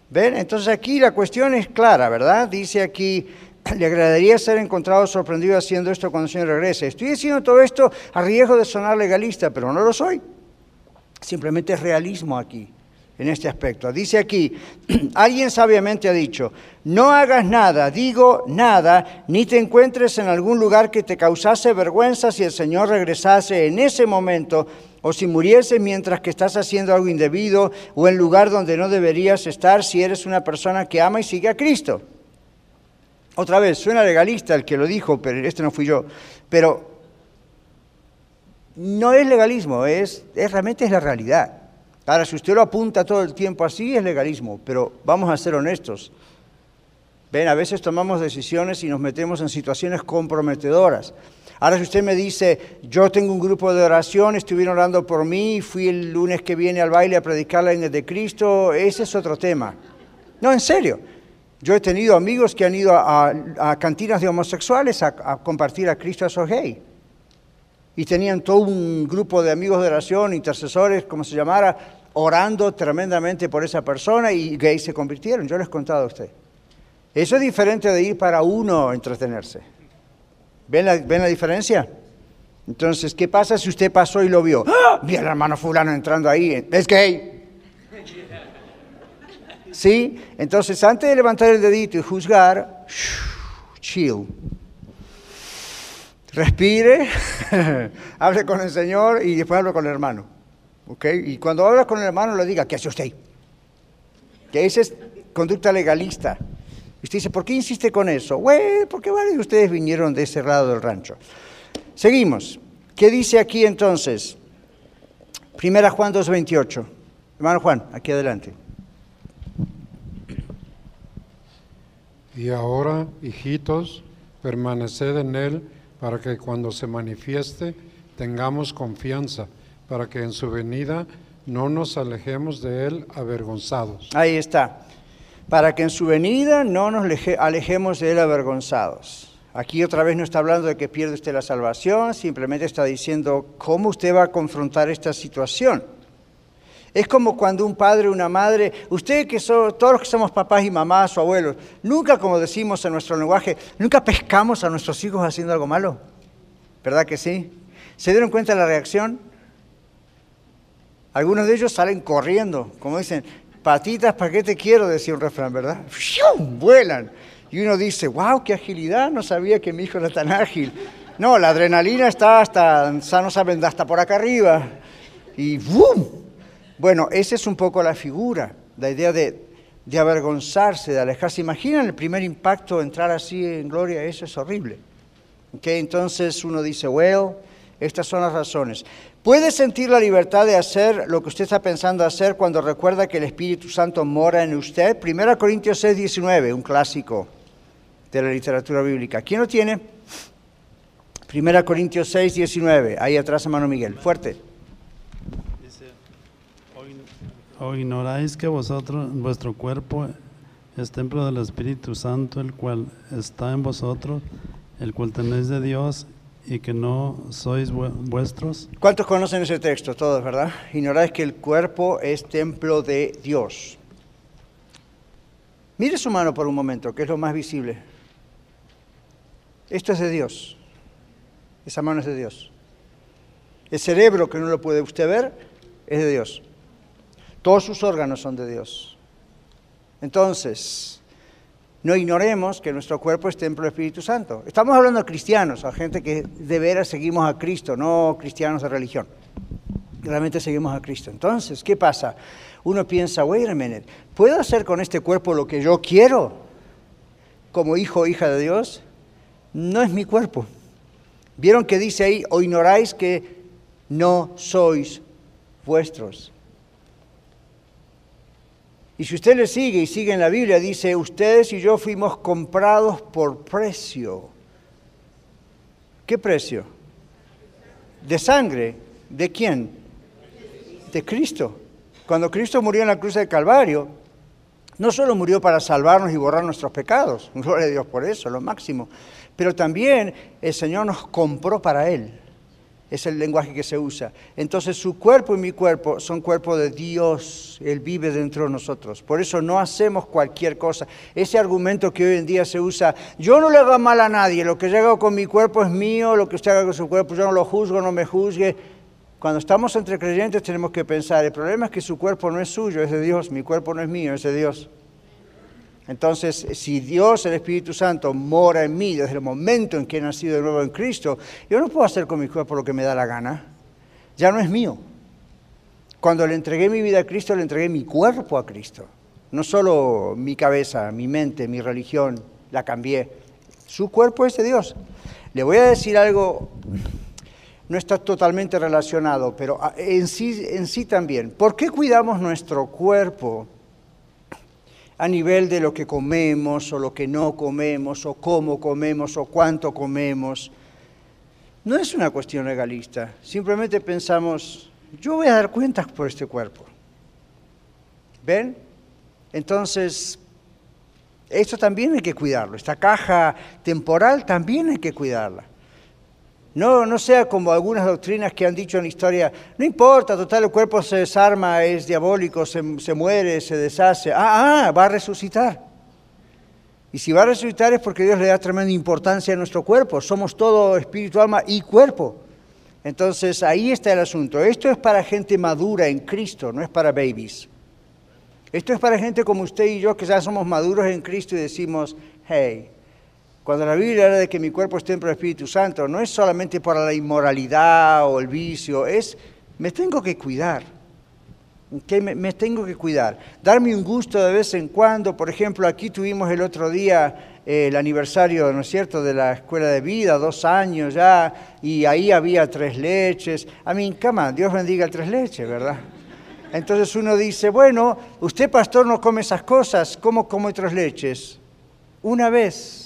¿Ven? Entonces aquí la cuestión es clara, ¿verdad? Dice aquí, le agradaría ser encontrado sorprendido haciendo esto cuando el Señor regrese. Estoy diciendo todo esto a riesgo de sonar legalista, pero no lo soy. Simplemente es realismo aquí en este aspecto. Dice aquí, alguien sabiamente ha dicho, no hagas nada, digo nada, ni te encuentres en algún lugar que te causase vergüenza si el Señor regresase en ese momento o si muriese mientras que estás haciendo algo indebido o en lugar donde no deberías estar si eres una persona que ama y sigue a Cristo. Otra vez, suena legalista el que lo dijo, pero este no fui yo, pero no es legalismo, es, es realmente es la realidad. Ahora, si usted lo apunta todo el tiempo así, es legalismo, pero vamos a ser honestos. Ven, a veces tomamos decisiones y nos metemos en situaciones comprometedoras. Ahora, si usted me dice, yo tengo un grupo de oración, estuvieron orando por mí, fui el lunes que viene al baile a predicar la de Cristo, ese es otro tema. No, en serio. Yo he tenido amigos que han ido a, cantinas de homosexuales a, compartir a Cristo a esos gays y tenían todo un grupo de amigos de oración, intercesores, como se llamara, orando tremendamente por esa persona y gays se convirtieron. Yo les he contado a usted. Eso es diferente de ir para uno a entretenerse. ¿Ven la, ¿Ven la diferencia? Entonces, ¿qué pasa si usted pasó y lo vio? ¡Ah! Vi al hermano fulano entrando ahí. Es gay. ¿Sí? Entonces, antes de levantar el dedito y juzgar, chill. Respire, hable con el Señor y después hable con el hermano. ¿Ok? Y cuando habla con el hermano, le diga, ¿qué hace usted? Que esa es conducta legalista. Y usted dice, ¿por qué insiste con eso? Bueno, porque varios de ustedes vinieron de ese lado del rancho. Seguimos. ¿Qué dice aquí entonces? Primera Juan 2.28. Hermano Juan, aquí adelante. Y ahora, hijitos, permaneced en Él para que cuando se manifieste tengamos confianza, para que en su venida no nos alejemos de Él avergonzados. Ahí está. Para que en su venida no nos alejemos de Él avergonzados. Aquí otra vez no está hablando de que pierde usted la salvación, simplemente está diciendo cómo usted va a confrontar esta situación. Es como cuando un padre una madre, usted que son, todos los que somos papás y mamás o abuelos, nunca, como decimos en nuestro lenguaje, nunca pescamos a nuestros hijos haciendo algo malo. ¿Verdad que sí? ¿Se dieron cuenta de la reacción? Algunos de ellos salen corriendo, como dicen, patitas, ¿para qué te quiero? Decía un refrán, ¿verdad? Vuelan. Y uno dice, wow, qué agilidad, no sabía que mi hijo era tan ágil. No, la adrenalina está hasta, no saben, hasta por acá arriba. Y ¡boom! Bueno, esa es un poco la figura, la idea de, de avergonzarse, de alejarse. Imaginan el primer impacto, entrar así en gloria, eso es horrible. Okay, entonces uno dice, well, estas son las razones. ¿Puede sentir la libertad de hacer lo que usted está pensando hacer cuando recuerda que el Espíritu Santo mora en usted? 1 Corintios 6, 19, un clásico de la literatura bíblica. ¿Quién lo tiene? Primera Corintios 6, 19. Ahí atrás, hermano Miguel. Fuerte. Dice, o ignoráis que vosotros, vuestro cuerpo es templo del Espíritu Santo, el cual está en vosotros, el cual tenéis de Dios y que no sois vuestros. ¿Cuántos conocen ese texto? Todos, ¿verdad? Ignoráis que el cuerpo es templo de Dios. Mire su mano por un momento, que es lo más visible. Esto es de Dios. Esa mano es de Dios. El cerebro, que no lo puede usted ver, es de Dios. Todos sus órganos son de Dios. Entonces, no ignoremos que nuestro cuerpo es templo del Espíritu Santo. Estamos hablando de cristianos, a gente que de veras seguimos a Cristo, no cristianos de religión. Realmente seguimos a Cristo. Entonces, ¿qué pasa? Uno piensa, wait a minute, ¿puedo hacer con este cuerpo lo que yo quiero como hijo o hija de Dios? no es mi cuerpo. ¿Vieron que dice ahí, o ignoráis que no sois vuestros? Y si usted le sigue y sigue en la Biblia, dice, ustedes y yo fuimos comprados por precio. ¿Qué precio? De sangre. ¿De quién? De Cristo. Cuando Cristo murió en la cruz del Calvario, no solo murió para salvarnos y borrar nuestros pecados, gloria a Dios por eso, lo máximo, pero también el Señor nos compró para Él. Es el lenguaje que se usa. Entonces su cuerpo y mi cuerpo son cuerpo de Dios. Él vive dentro de nosotros. Por eso no hacemos cualquier cosa. Ese argumento que hoy en día se usa, yo no le hago mal a nadie, lo que yo hago con mi cuerpo es mío, lo que usted haga con su cuerpo, yo no lo juzgo, no me juzgue. Cuando estamos entre creyentes tenemos que pensar, el problema es que su cuerpo no es suyo, es de Dios, mi cuerpo no es mío, es de Dios. Entonces, si Dios, el Espíritu Santo, mora en mí desde el momento en que he nacido de nuevo en Cristo, yo no puedo hacer con mi cuerpo lo que me da la gana. Ya no es mío. Cuando le entregué mi vida a Cristo, le entregué mi cuerpo a Cristo. No solo mi cabeza, mi mente, mi religión, la cambié. Su cuerpo es de Dios. Le voy a decir algo, no está totalmente relacionado, pero en sí, en sí también. ¿Por qué cuidamos nuestro cuerpo? A nivel de lo que comemos o lo que no comemos o cómo comemos o cuánto comemos. No es una cuestión legalista, simplemente pensamos, yo voy a dar cuentas por este cuerpo. ¿Ven? Entonces, esto también hay que cuidarlo, esta caja temporal también hay que cuidarla. No, no sea como algunas doctrinas que han dicho en la historia, no importa, total, el cuerpo se desarma, es diabólico, se, muere, se deshace. Ah, ah, va a resucitar. Y si va a resucitar es porque Dios le da tremenda importancia a nuestro cuerpo. Somos todo espíritu, alma y cuerpo. Entonces ahí está el asunto. Esto es para gente madura en Cristo, no es para babies. Esto es para gente como usted y yo que ya somos maduros en Cristo y decimos, hey, cuando la Biblia habla de que mi cuerpo es templo del Espíritu Santo, no es solamente para la inmoralidad o el vicio, es me tengo que cuidar. ¿okay? Me, tengo que cuidar. Darme un gusto de vez en cuando. Por ejemplo, aquí tuvimos el otro día eh, el aniversario, ¿no es cierto?, de la escuela de vida, dos años ya, y ahí había tres leches. A mí, cama, Dios bendiga tres leches, ¿verdad? Entonces uno dice, bueno, usted pastor no come esas cosas, ¿cómo come tres leches? Una vez.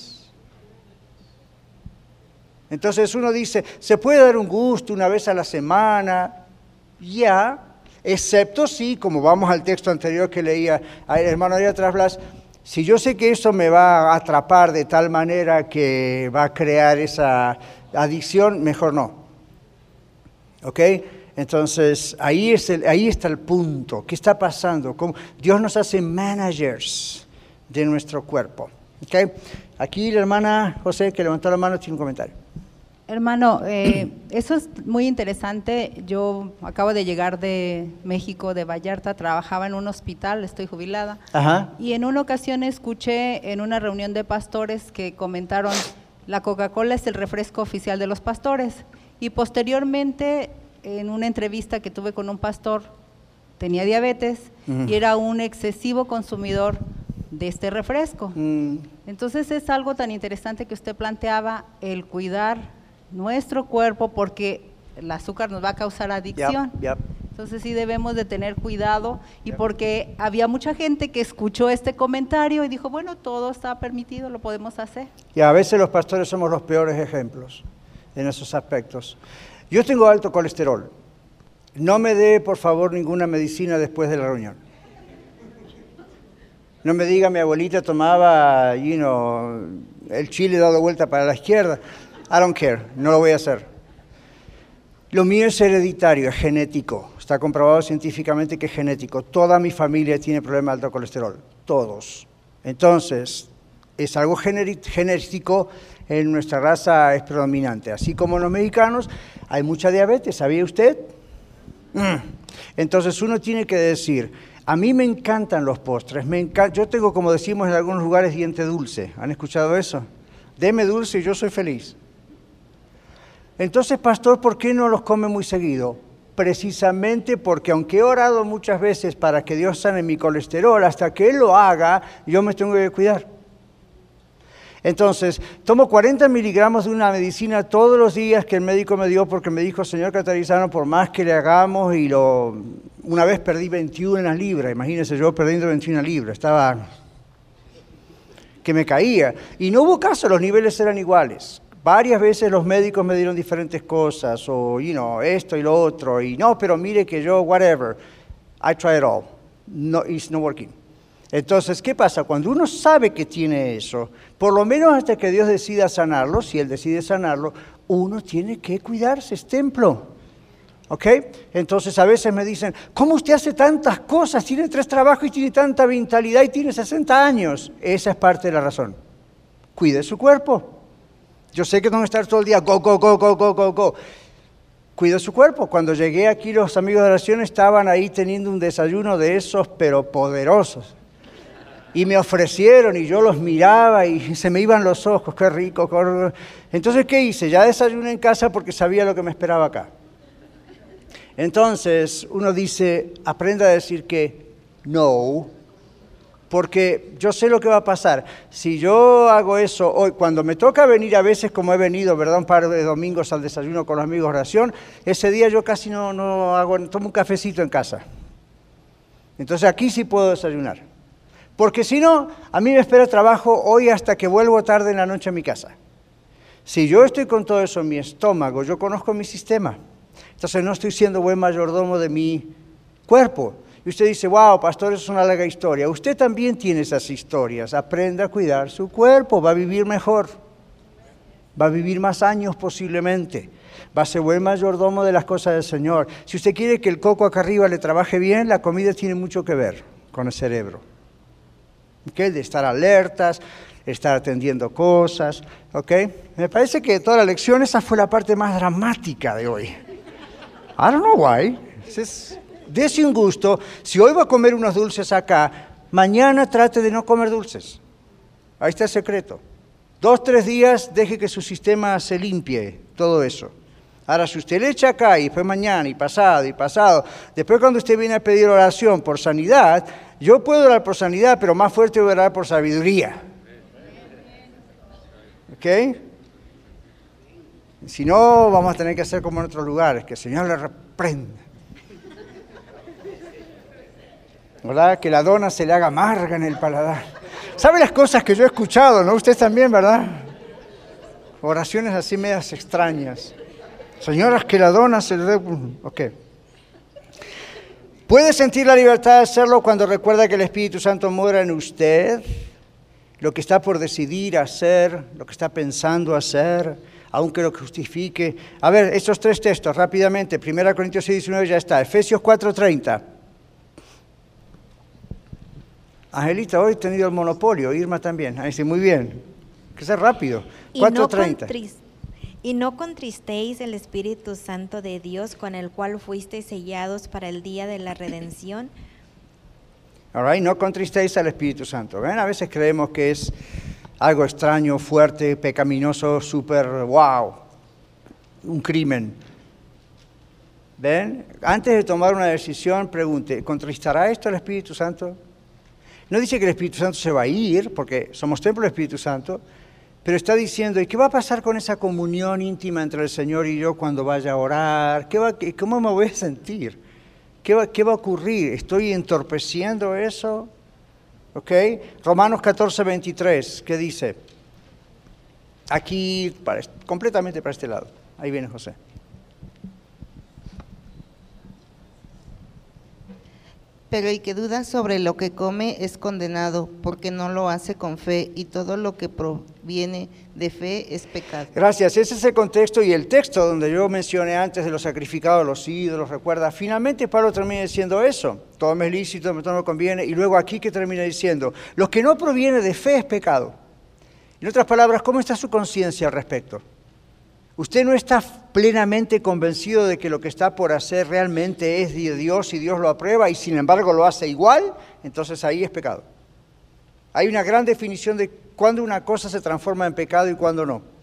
Entonces uno dice, se puede dar un gusto una vez a la semana, ya, excepto si, como vamos al texto anterior que leía el hermano de atrás, Blas, si yo sé que eso me va a atrapar de tal manera que va a crear esa adicción, mejor no. ¿Ok? Entonces, ahí, es el, ahí está el punto. ¿Qué está pasando? Dios nos hace managers de nuestro cuerpo. ¿Ok? Aquí la hermana José, que levantó la mano, tiene un comentario. Hermano, eh, eso es muy interesante. Yo acabo de llegar de México, de Vallarta, trabajaba en un hospital, estoy jubilada. Ajá. Y en una ocasión escuché en una reunión de pastores que comentaron, la Coca-Cola es el refresco oficial de los pastores. Y posteriormente, en una entrevista que tuve con un pastor, tenía diabetes y era un excesivo consumidor de este refresco. Mm. Entonces es algo tan interesante que usted planteaba, el cuidar nuestro cuerpo porque el azúcar nos va a causar adicción. Yep, yep. Entonces sí debemos de tener cuidado y porque había mucha gente que escuchó este comentario y dijo, bueno, todo está permitido, lo podemos hacer. Y a veces los pastores somos los peores ejemplos en esos aspectos. Yo tengo alto colesterol. No me dé, por favor, ninguna medicina después de la reunión. No me diga, mi abuelita tomaba, you know, el chile dado vuelta para la izquierda. I don't care, no lo voy a hacer. Lo mío es hereditario, es genético. Está comprobado científicamente que es genético. Toda mi familia tiene problemas de alto colesterol, todos. Entonces, es algo genético, en nuestra raza es predominante. Así como los mexicanos, hay mucha diabetes, ¿sabía usted? Mm. Entonces uno tiene que decir, a mí me encantan los postres, me encan yo tengo, como decimos en algunos lugares, diente dulce. ¿Han escuchado eso? Deme dulce y yo soy feliz. Entonces, pastor, ¿por qué no los come muy seguido? Precisamente porque aunque he orado muchas veces para que Dios sane mi colesterol, hasta que Él lo haga, yo me tengo que cuidar. Entonces, tomo 40 miligramos de una medicina todos los días que el médico me dio porque me dijo, señor Catarizano, por más que le hagamos y lo... Una vez perdí 21 libras, imagínense yo perdiendo 21 libras, estaba que me caía. Y no hubo caso, los niveles eran iguales. Varias veces los médicos me dieron diferentes cosas, o, you know, esto y lo otro, y no, pero mire que yo, whatever, I try it all. No, it's not working. Entonces, ¿qué pasa? Cuando uno sabe que tiene eso, por lo menos hasta que Dios decida sanarlo, si Él decide sanarlo, uno tiene que cuidarse, es templo. ¿Ok? Entonces a veces me dicen, ¿cómo usted hace tantas cosas? Tiene tres trabajos y tiene tanta vitalidad y tiene 60 años. Esa es parte de la razón. Cuide su cuerpo. Yo sé que no estar todo el día, go, go, go, go, go, go, go. Cuide su cuerpo. Cuando llegué aquí, los amigos de oración estaban ahí teniendo un desayuno de esos, pero poderosos. Y me ofrecieron y yo los miraba y se me iban los ojos, qué rico. Entonces, ¿qué hice? Ya desayuné en casa porque sabía lo que me esperaba acá. Entonces, uno dice, aprenda a decir que no, porque yo sé lo que va a pasar. Si yo hago eso hoy, cuando me toca venir a veces, como he venido, ¿verdad? Un par de domingos al desayuno con los amigos oración, ese día yo casi no, no hago, tomo un cafecito en casa. Entonces aquí sí puedo desayunar. Porque si no, a mí me espera trabajo hoy hasta que vuelvo tarde en la noche a mi casa. Si yo estoy con todo eso en mi estómago, yo conozco mi sistema. Entonces no estoy siendo buen mayordomo de mi cuerpo. Y usted dice, wow, pastor, eso es una larga historia. Usted también tiene esas historias. Aprenda a cuidar su cuerpo, va a vivir mejor. Va a vivir más años posiblemente. Va a ser buen mayordomo de las cosas del Señor. Si usted quiere que el coco acá arriba le trabaje bien, la comida tiene mucho que ver con el cerebro. ¿Okay? De estar alertas. estar atendiendo cosas, ¿ok? Me parece que de toda la lección esa fue la parte más dramática de hoy. I don't know why. Dese un gusto. Si hoy va a comer unos dulces acá, mañana trate de no comer dulces. Ahí está el secreto. Dos, tres días, deje que su sistema se limpie, todo eso. Ahora, si usted le echa acá y después mañana y pasado y pasado, después cuando usted viene a pedir oración por sanidad, yo puedo orar por sanidad, pero más fuerte voy a orar por sabiduría. ¿Ok? Si no, vamos a tener que hacer como en otros lugares, que el Señor le reprenda. ¿Verdad? Que la dona se le haga amarga en el paladar. ¿Sabe las cosas que yo he escuchado, no? Usted también, ¿verdad? Oraciones así medias extrañas. Señoras, que la dona se le... Ok. ¿Puede sentir la libertad de hacerlo cuando recuerda que el Espíritu Santo mora en usted? Lo que está por decidir hacer, lo que está pensando hacer, aunque lo justifique. A ver, estos tres textos rápidamente. 1 Corintios 6, 19 ya está. Efesios 4, Angelita, hoy he tenido el monopolio, Irma también. Ahí sí, muy bien. Que sea rápido. 4.30. Y no contristéis el Espíritu Santo de Dios con el cual fuisteis sellados para el día de la redención. All right, no contristéis al Espíritu Santo. ¿Ven? A veces creemos que es algo extraño, fuerte, pecaminoso, súper wow, un crimen. ¿Ven? Antes de tomar una decisión, pregunte, ¿contristará esto al Espíritu Santo? No dice que el Espíritu Santo se va a ir, porque somos templo del Espíritu Santo, pero está diciendo, ¿y qué va a pasar con esa comunión íntima entre el Señor y yo cuando vaya a orar? ¿Qué va, ¿Cómo me voy a sentir? ¿Qué va, ¿Qué va a ocurrir? ¿Estoy entorpeciendo eso? ¿Ok? Romanos 14, 23, ¿qué dice? Aquí, completamente para este lado. Ahí viene José. Pero el que duda sobre lo que come es condenado, porque no lo hace con fe, y todo lo que proviene de fe es pecado. Gracias, ese es el contexto y el texto donde yo mencioné antes de los sacrificados, los ídolos, recuerda, finalmente Pablo termina diciendo eso, todo me es lícito, todo me conviene, y luego aquí que termina diciendo, lo que no proviene de fe es pecado. En otras palabras, ¿cómo está su conciencia al respecto? Usted no está plenamente convencido de que lo que está por hacer realmente es de Dios y Dios lo aprueba y sin embargo lo hace igual, entonces ahí es pecado. Hay una gran definición de cuándo una cosa se transforma en pecado y cuándo no.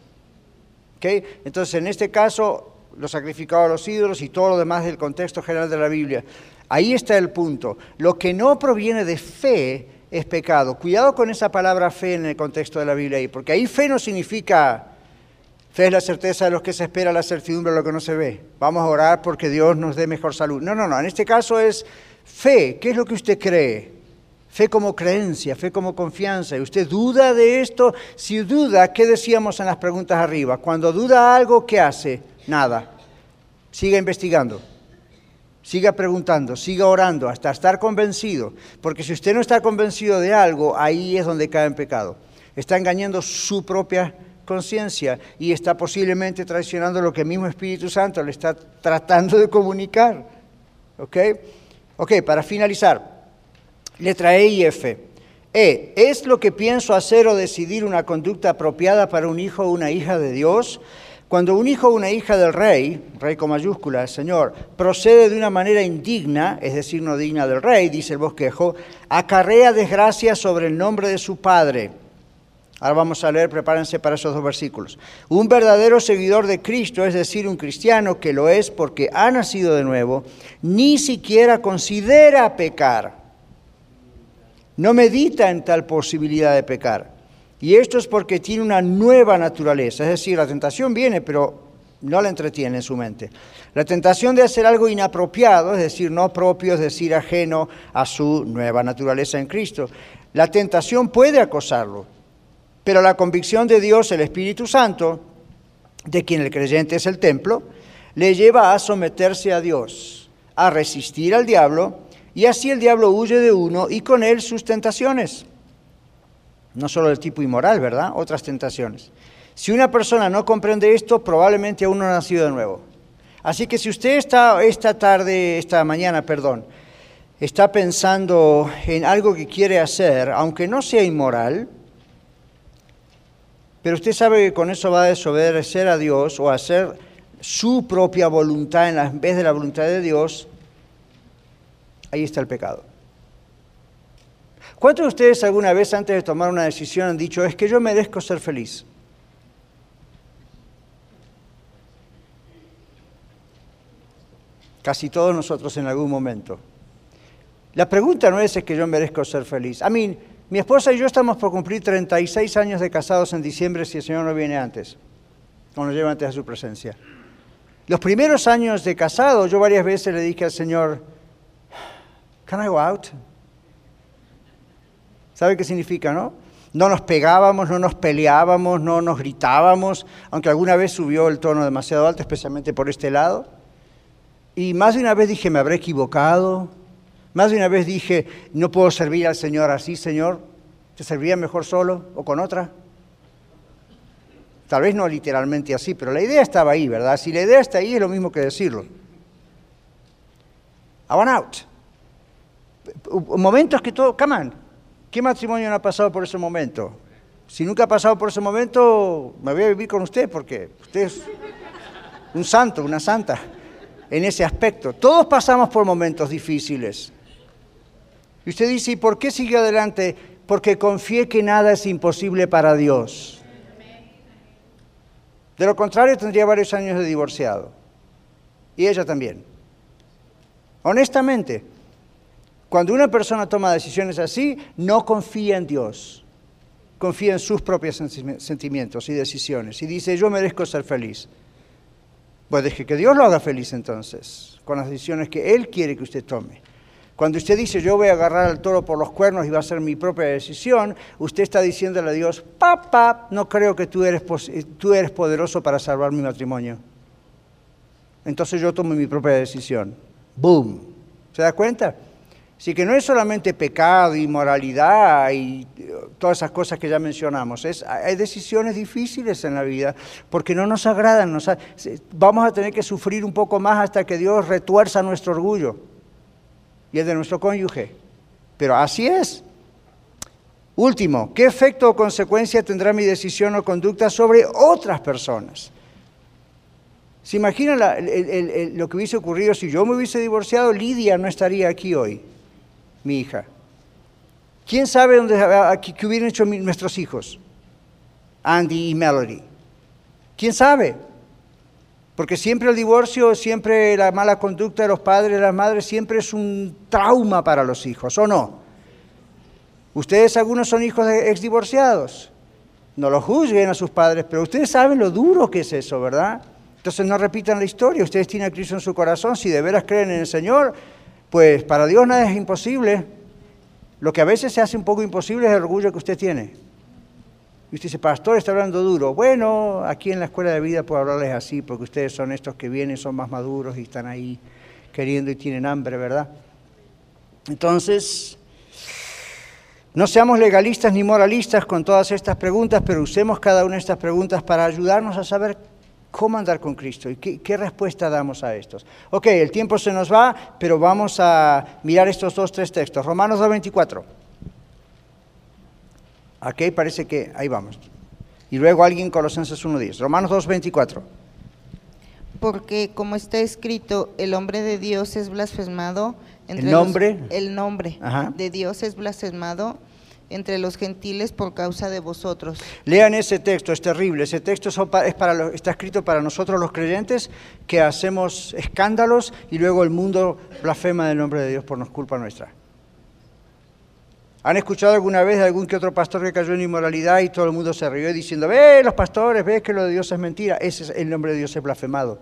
Entonces, en este caso, lo sacrificado a los ídolos y todo lo demás del contexto general de la Biblia. Ahí está el punto. Lo que no proviene de fe es pecado. Cuidado con esa palabra fe en el contexto de la Biblia ahí, porque ahí fe no significa Fe es la certeza de los que se espera, la certidumbre de lo que no se ve. Vamos a orar porque Dios nos dé mejor salud. No, no, no. En este caso es fe. ¿Qué es lo que usted cree? Fe como creencia, fe como confianza. ¿Y usted duda de esto? Si duda, ¿qué decíamos en las preguntas arriba? Cuando duda algo, ¿qué hace? Nada. Siga investigando. Siga preguntando, siga orando hasta estar convencido. Porque si usted no está convencido de algo, ahí es donde cae en pecado. Está engañando su propia conciencia y está posiblemente traicionando lo que el mismo Espíritu Santo le está tratando de comunicar. ¿Ok? Ok, para finalizar, letra E y F. E, ¿es lo que pienso hacer o decidir una conducta apropiada para un hijo o una hija de Dios? Cuando un hijo o una hija del rey, rey con mayúscula, Señor, procede de una manera indigna, es decir, no digna del rey, dice el bosquejo, acarrea desgracia sobre el nombre de su padre Ahora vamos a leer, prepárense para esos dos versículos. Un verdadero seguidor de Cristo, es decir, un cristiano que lo es porque ha nacido de nuevo, ni siquiera considera pecar. No medita en tal posibilidad de pecar. Y esto es porque tiene una nueva naturaleza, es decir, la tentación viene, pero no la entretiene en su mente. La tentación de hacer algo inapropiado, es decir, no propio, es decir, ajeno a su nueva naturaleza en Cristo. La tentación puede acosarlo, pero la convicción de Dios, el Espíritu Santo, de quien el creyente es el templo, le lleva a someterse a Dios, a resistir al diablo, y así el diablo huye de uno y con él sus tentaciones. No solo del tipo inmoral, ¿verdad? Otras tentaciones. Si una persona no comprende esto, probablemente aún no ha nacido de nuevo. Así que si usted está esta tarde, esta mañana, perdón, está pensando en algo que quiere hacer, aunque no sea inmoral, pero usted sabe que con eso va a desobedecer a Dios o hacer su propia voluntad en vez de la voluntad de Dios, ahí está el pecado. ¿Cuántos de ustedes alguna vez antes de tomar una decisión han dicho, es que yo merezco ser feliz? Casi todos nosotros en algún momento. La pregunta no es, es que yo merezco ser feliz. A mí, mi esposa y yo estamos por cumplir 36 años de casados en diciembre si el Señor no viene antes, o nos lleva antes a su presencia. Los primeros años de casado, yo varias veces le dije al Señor, ¿Can I go out? ¿Sabe qué significa, no? No nos pegábamos, no nos peleábamos, no nos gritábamos, aunque alguna vez subió el tono demasiado alto, especialmente por este lado. Y más de una vez dije, me habré equivocado. Más de una vez dije, no puedo servir al Señor así, Señor. ¿Te serviría mejor solo o con otra? Tal vez no literalmente así, pero la idea estaba ahí, ¿verdad? Si la idea está ahí es lo mismo que decirlo. I want out. Momentos que todo, come on, ¿qué matrimonio no ha pasado por ese momento? Si nunca ha pasado por ese momento, me voy a vivir con usted porque usted es un santo, una santa en ese aspecto. Todos pasamos por momentos difíciles. Y usted dice, ¿y por qué sigue adelante? Porque confié que nada es imposible para Dios. De lo contrario, tendría varios años de divorciado. Y ella también. Honestamente, cuando una persona toma decisiones así, no confía en Dios. Confía en sus propios sentimientos y decisiones. Y dice, yo merezco ser feliz. Pues deje que Dios lo haga feliz entonces, con las decisiones que Él quiere que usted tome. Cuando usted dice yo voy a agarrar al toro por los cuernos y va a ser mi propia decisión, usted está diciéndole a Dios, papá, no creo que tú eres, tú eres poderoso para salvar mi matrimonio. Entonces yo tomo mi propia decisión. ¡Boom! ¿Se da cuenta? Así que no es solamente pecado, inmoralidad y todas esas cosas que ya mencionamos. Hay decisiones difíciles en la vida porque no nos agradan. Vamos a tener que sufrir un poco más hasta que Dios retuerza nuestro orgullo y el de nuestro cónyuge. Pero así es. Último, ¿qué efecto o consecuencia tendrá mi decisión o conducta sobre otras personas? ¿Se imagina lo que hubiese ocurrido si yo me hubiese divorciado? Lidia no estaría aquí hoy, mi hija. ¿Quién sabe dónde, qué hubieran hecho nuestros hijos? Andy y Melody. ¿Quién sabe? Porque siempre el divorcio, siempre la mala conducta de los padres y las madres, siempre es un trauma para los hijos, ¿o no? Ustedes algunos son hijos de exdivorciados. No lo juzguen a sus padres, pero ustedes saben lo duro que es eso, ¿verdad? Entonces no repitan la historia, ustedes tienen a Cristo en su corazón, si de veras creen en el Señor, pues para Dios nada es imposible. Lo que a veces se hace un poco imposible es el orgullo que usted tiene. Y usted dice, pastor, está hablando duro. Bueno, aquí en la escuela de vida puedo hablarles así, porque ustedes son estos que vienen, son más maduros y están ahí queriendo y tienen hambre, ¿verdad? Entonces, no seamos legalistas ni moralistas con todas estas preguntas, pero usemos cada una de estas preguntas para ayudarnos a saber cómo andar con Cristo y qué, qué, respuesta damos a estos. Ok, el tiempo se nos va, pero vamos a mirar estos dos, tres textos. Romanos 2.24. Aquí parece que ahí vamos. Y luego alguien Colosenses 1.10. Romanos 2.24. Porque como está escrito, el hombre de Dios es blasfemado. Entre ¿El nombre? el nombre de Dios es blasfemado entre los gentiles por causa de vosotros. Lean ese texto, es terrible. Ese texto es para, está escrito para nosotros los creyentes que hacemos escándalos y luego el mundo blasfema del nombre de Dios por nos culpa nuestra. ¿Han escuchado alguna vez de algún que otro pastor que cayó en inmoralidad y todo el mundo se rió diciendo, ve los pastores, ve que lo de Dios es mentira? Ese es el nombre de Dios es blasfemado.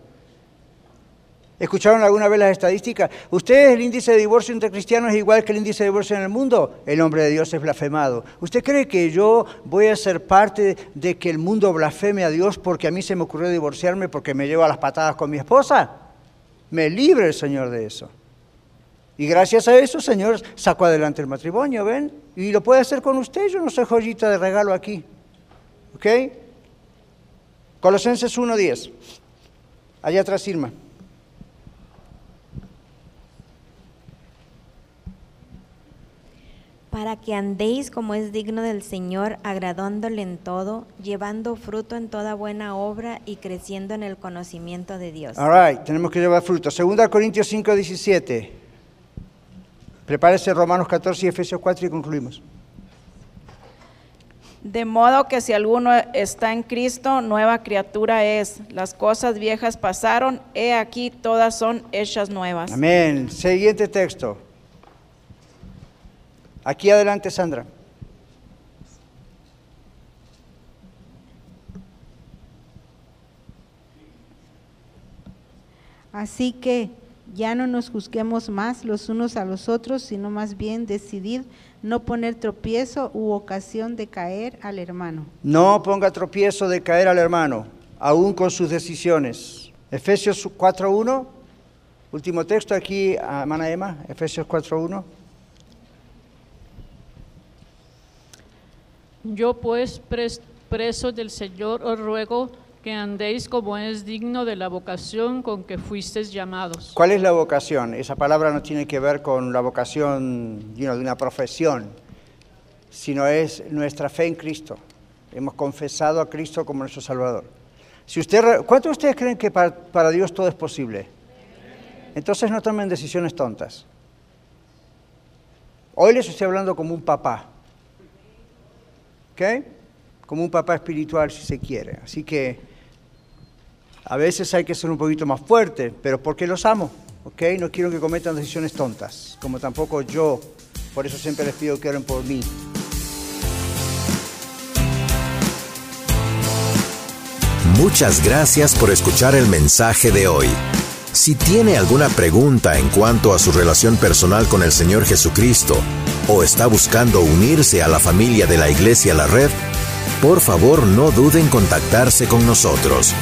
¿Escucharon alguna vez las estadísticas? ¿Ustedes el índice de divorcio entre cristianos es igual que el índice de divorcio en el mundo? El nombre de Dios es blasfemado. ¿Usted cree que yo voy a ser parte de que el mundo blasfeme a Dios porque a mí se me ocurrió divorciarme porque me llevo a las patadas con mi esposa? Me libre el Señor de eso. Y gracias a eso, Señor, sacó adelante el matrimonio, ¿ven? Y lo puede hacer con usted, yo no soy joyita de regalo aquí. ¿Ok? Colosenses 1.10. Allá atrás, Irma. para que andéis como es digno del Señor, agradándole en todo, llevando fruto en toda buena obra y creciendo en el conocimiento de Dios. All right, tenemos que llevar fruto. Segunda Corintios 5, 17. Prepárese Romanos 14 y Efesios 4 y concluimos. De modo que si alguno está en Cristo, nueva criatura es. Las cosas viejas pasaron, he aquí todas son hechas nuevas. Amén. Siguiente texto. Aquí adelante, Sandra. Así que ya no nos juzguemos más los unos a los otros, sino más bien decidid no poner tropiezo u ocasión de caer al hermano. No ponga tropiezo de caer al hermano, aún con sus decisiones. Efesios 4.1, último texto aquí, hermana Emma, Efesios 4.1. Yo pues preso del Señor os ruego que andéis como es digno de la vocación con que fuisteis llamados. ¿Cuál es la vocación? Esa palabra no tiene que ver con la vocación you de una profesión, sino es nuestra fe en Cristo. Hemos confesado a Cristo como nuestro Salvador. Si usted, ¿Cuántos de ustedes creen que para, para Dios todo es posible? Entonces no tomen decisiones tontas. Hoy les estoy hablando como un papá. ¿Ok? Como un papá espiritual si se quiere. Así que a veces hay que ser un poquito más fuerte, pero porque los amo, ¿ok? No quiero que cometan decisiones tontas, como tampoco yo. Por eso siempre les pido que oren por mí. Muchas gracias por escuchar el mensaje de hoy. Si tiene alguna pregunta en cuanto a su relación personal con el Señor Jesucristo o está buscando unirse a la familia de la Iglesia La Red, por favor no duden en contactarse con nosotros.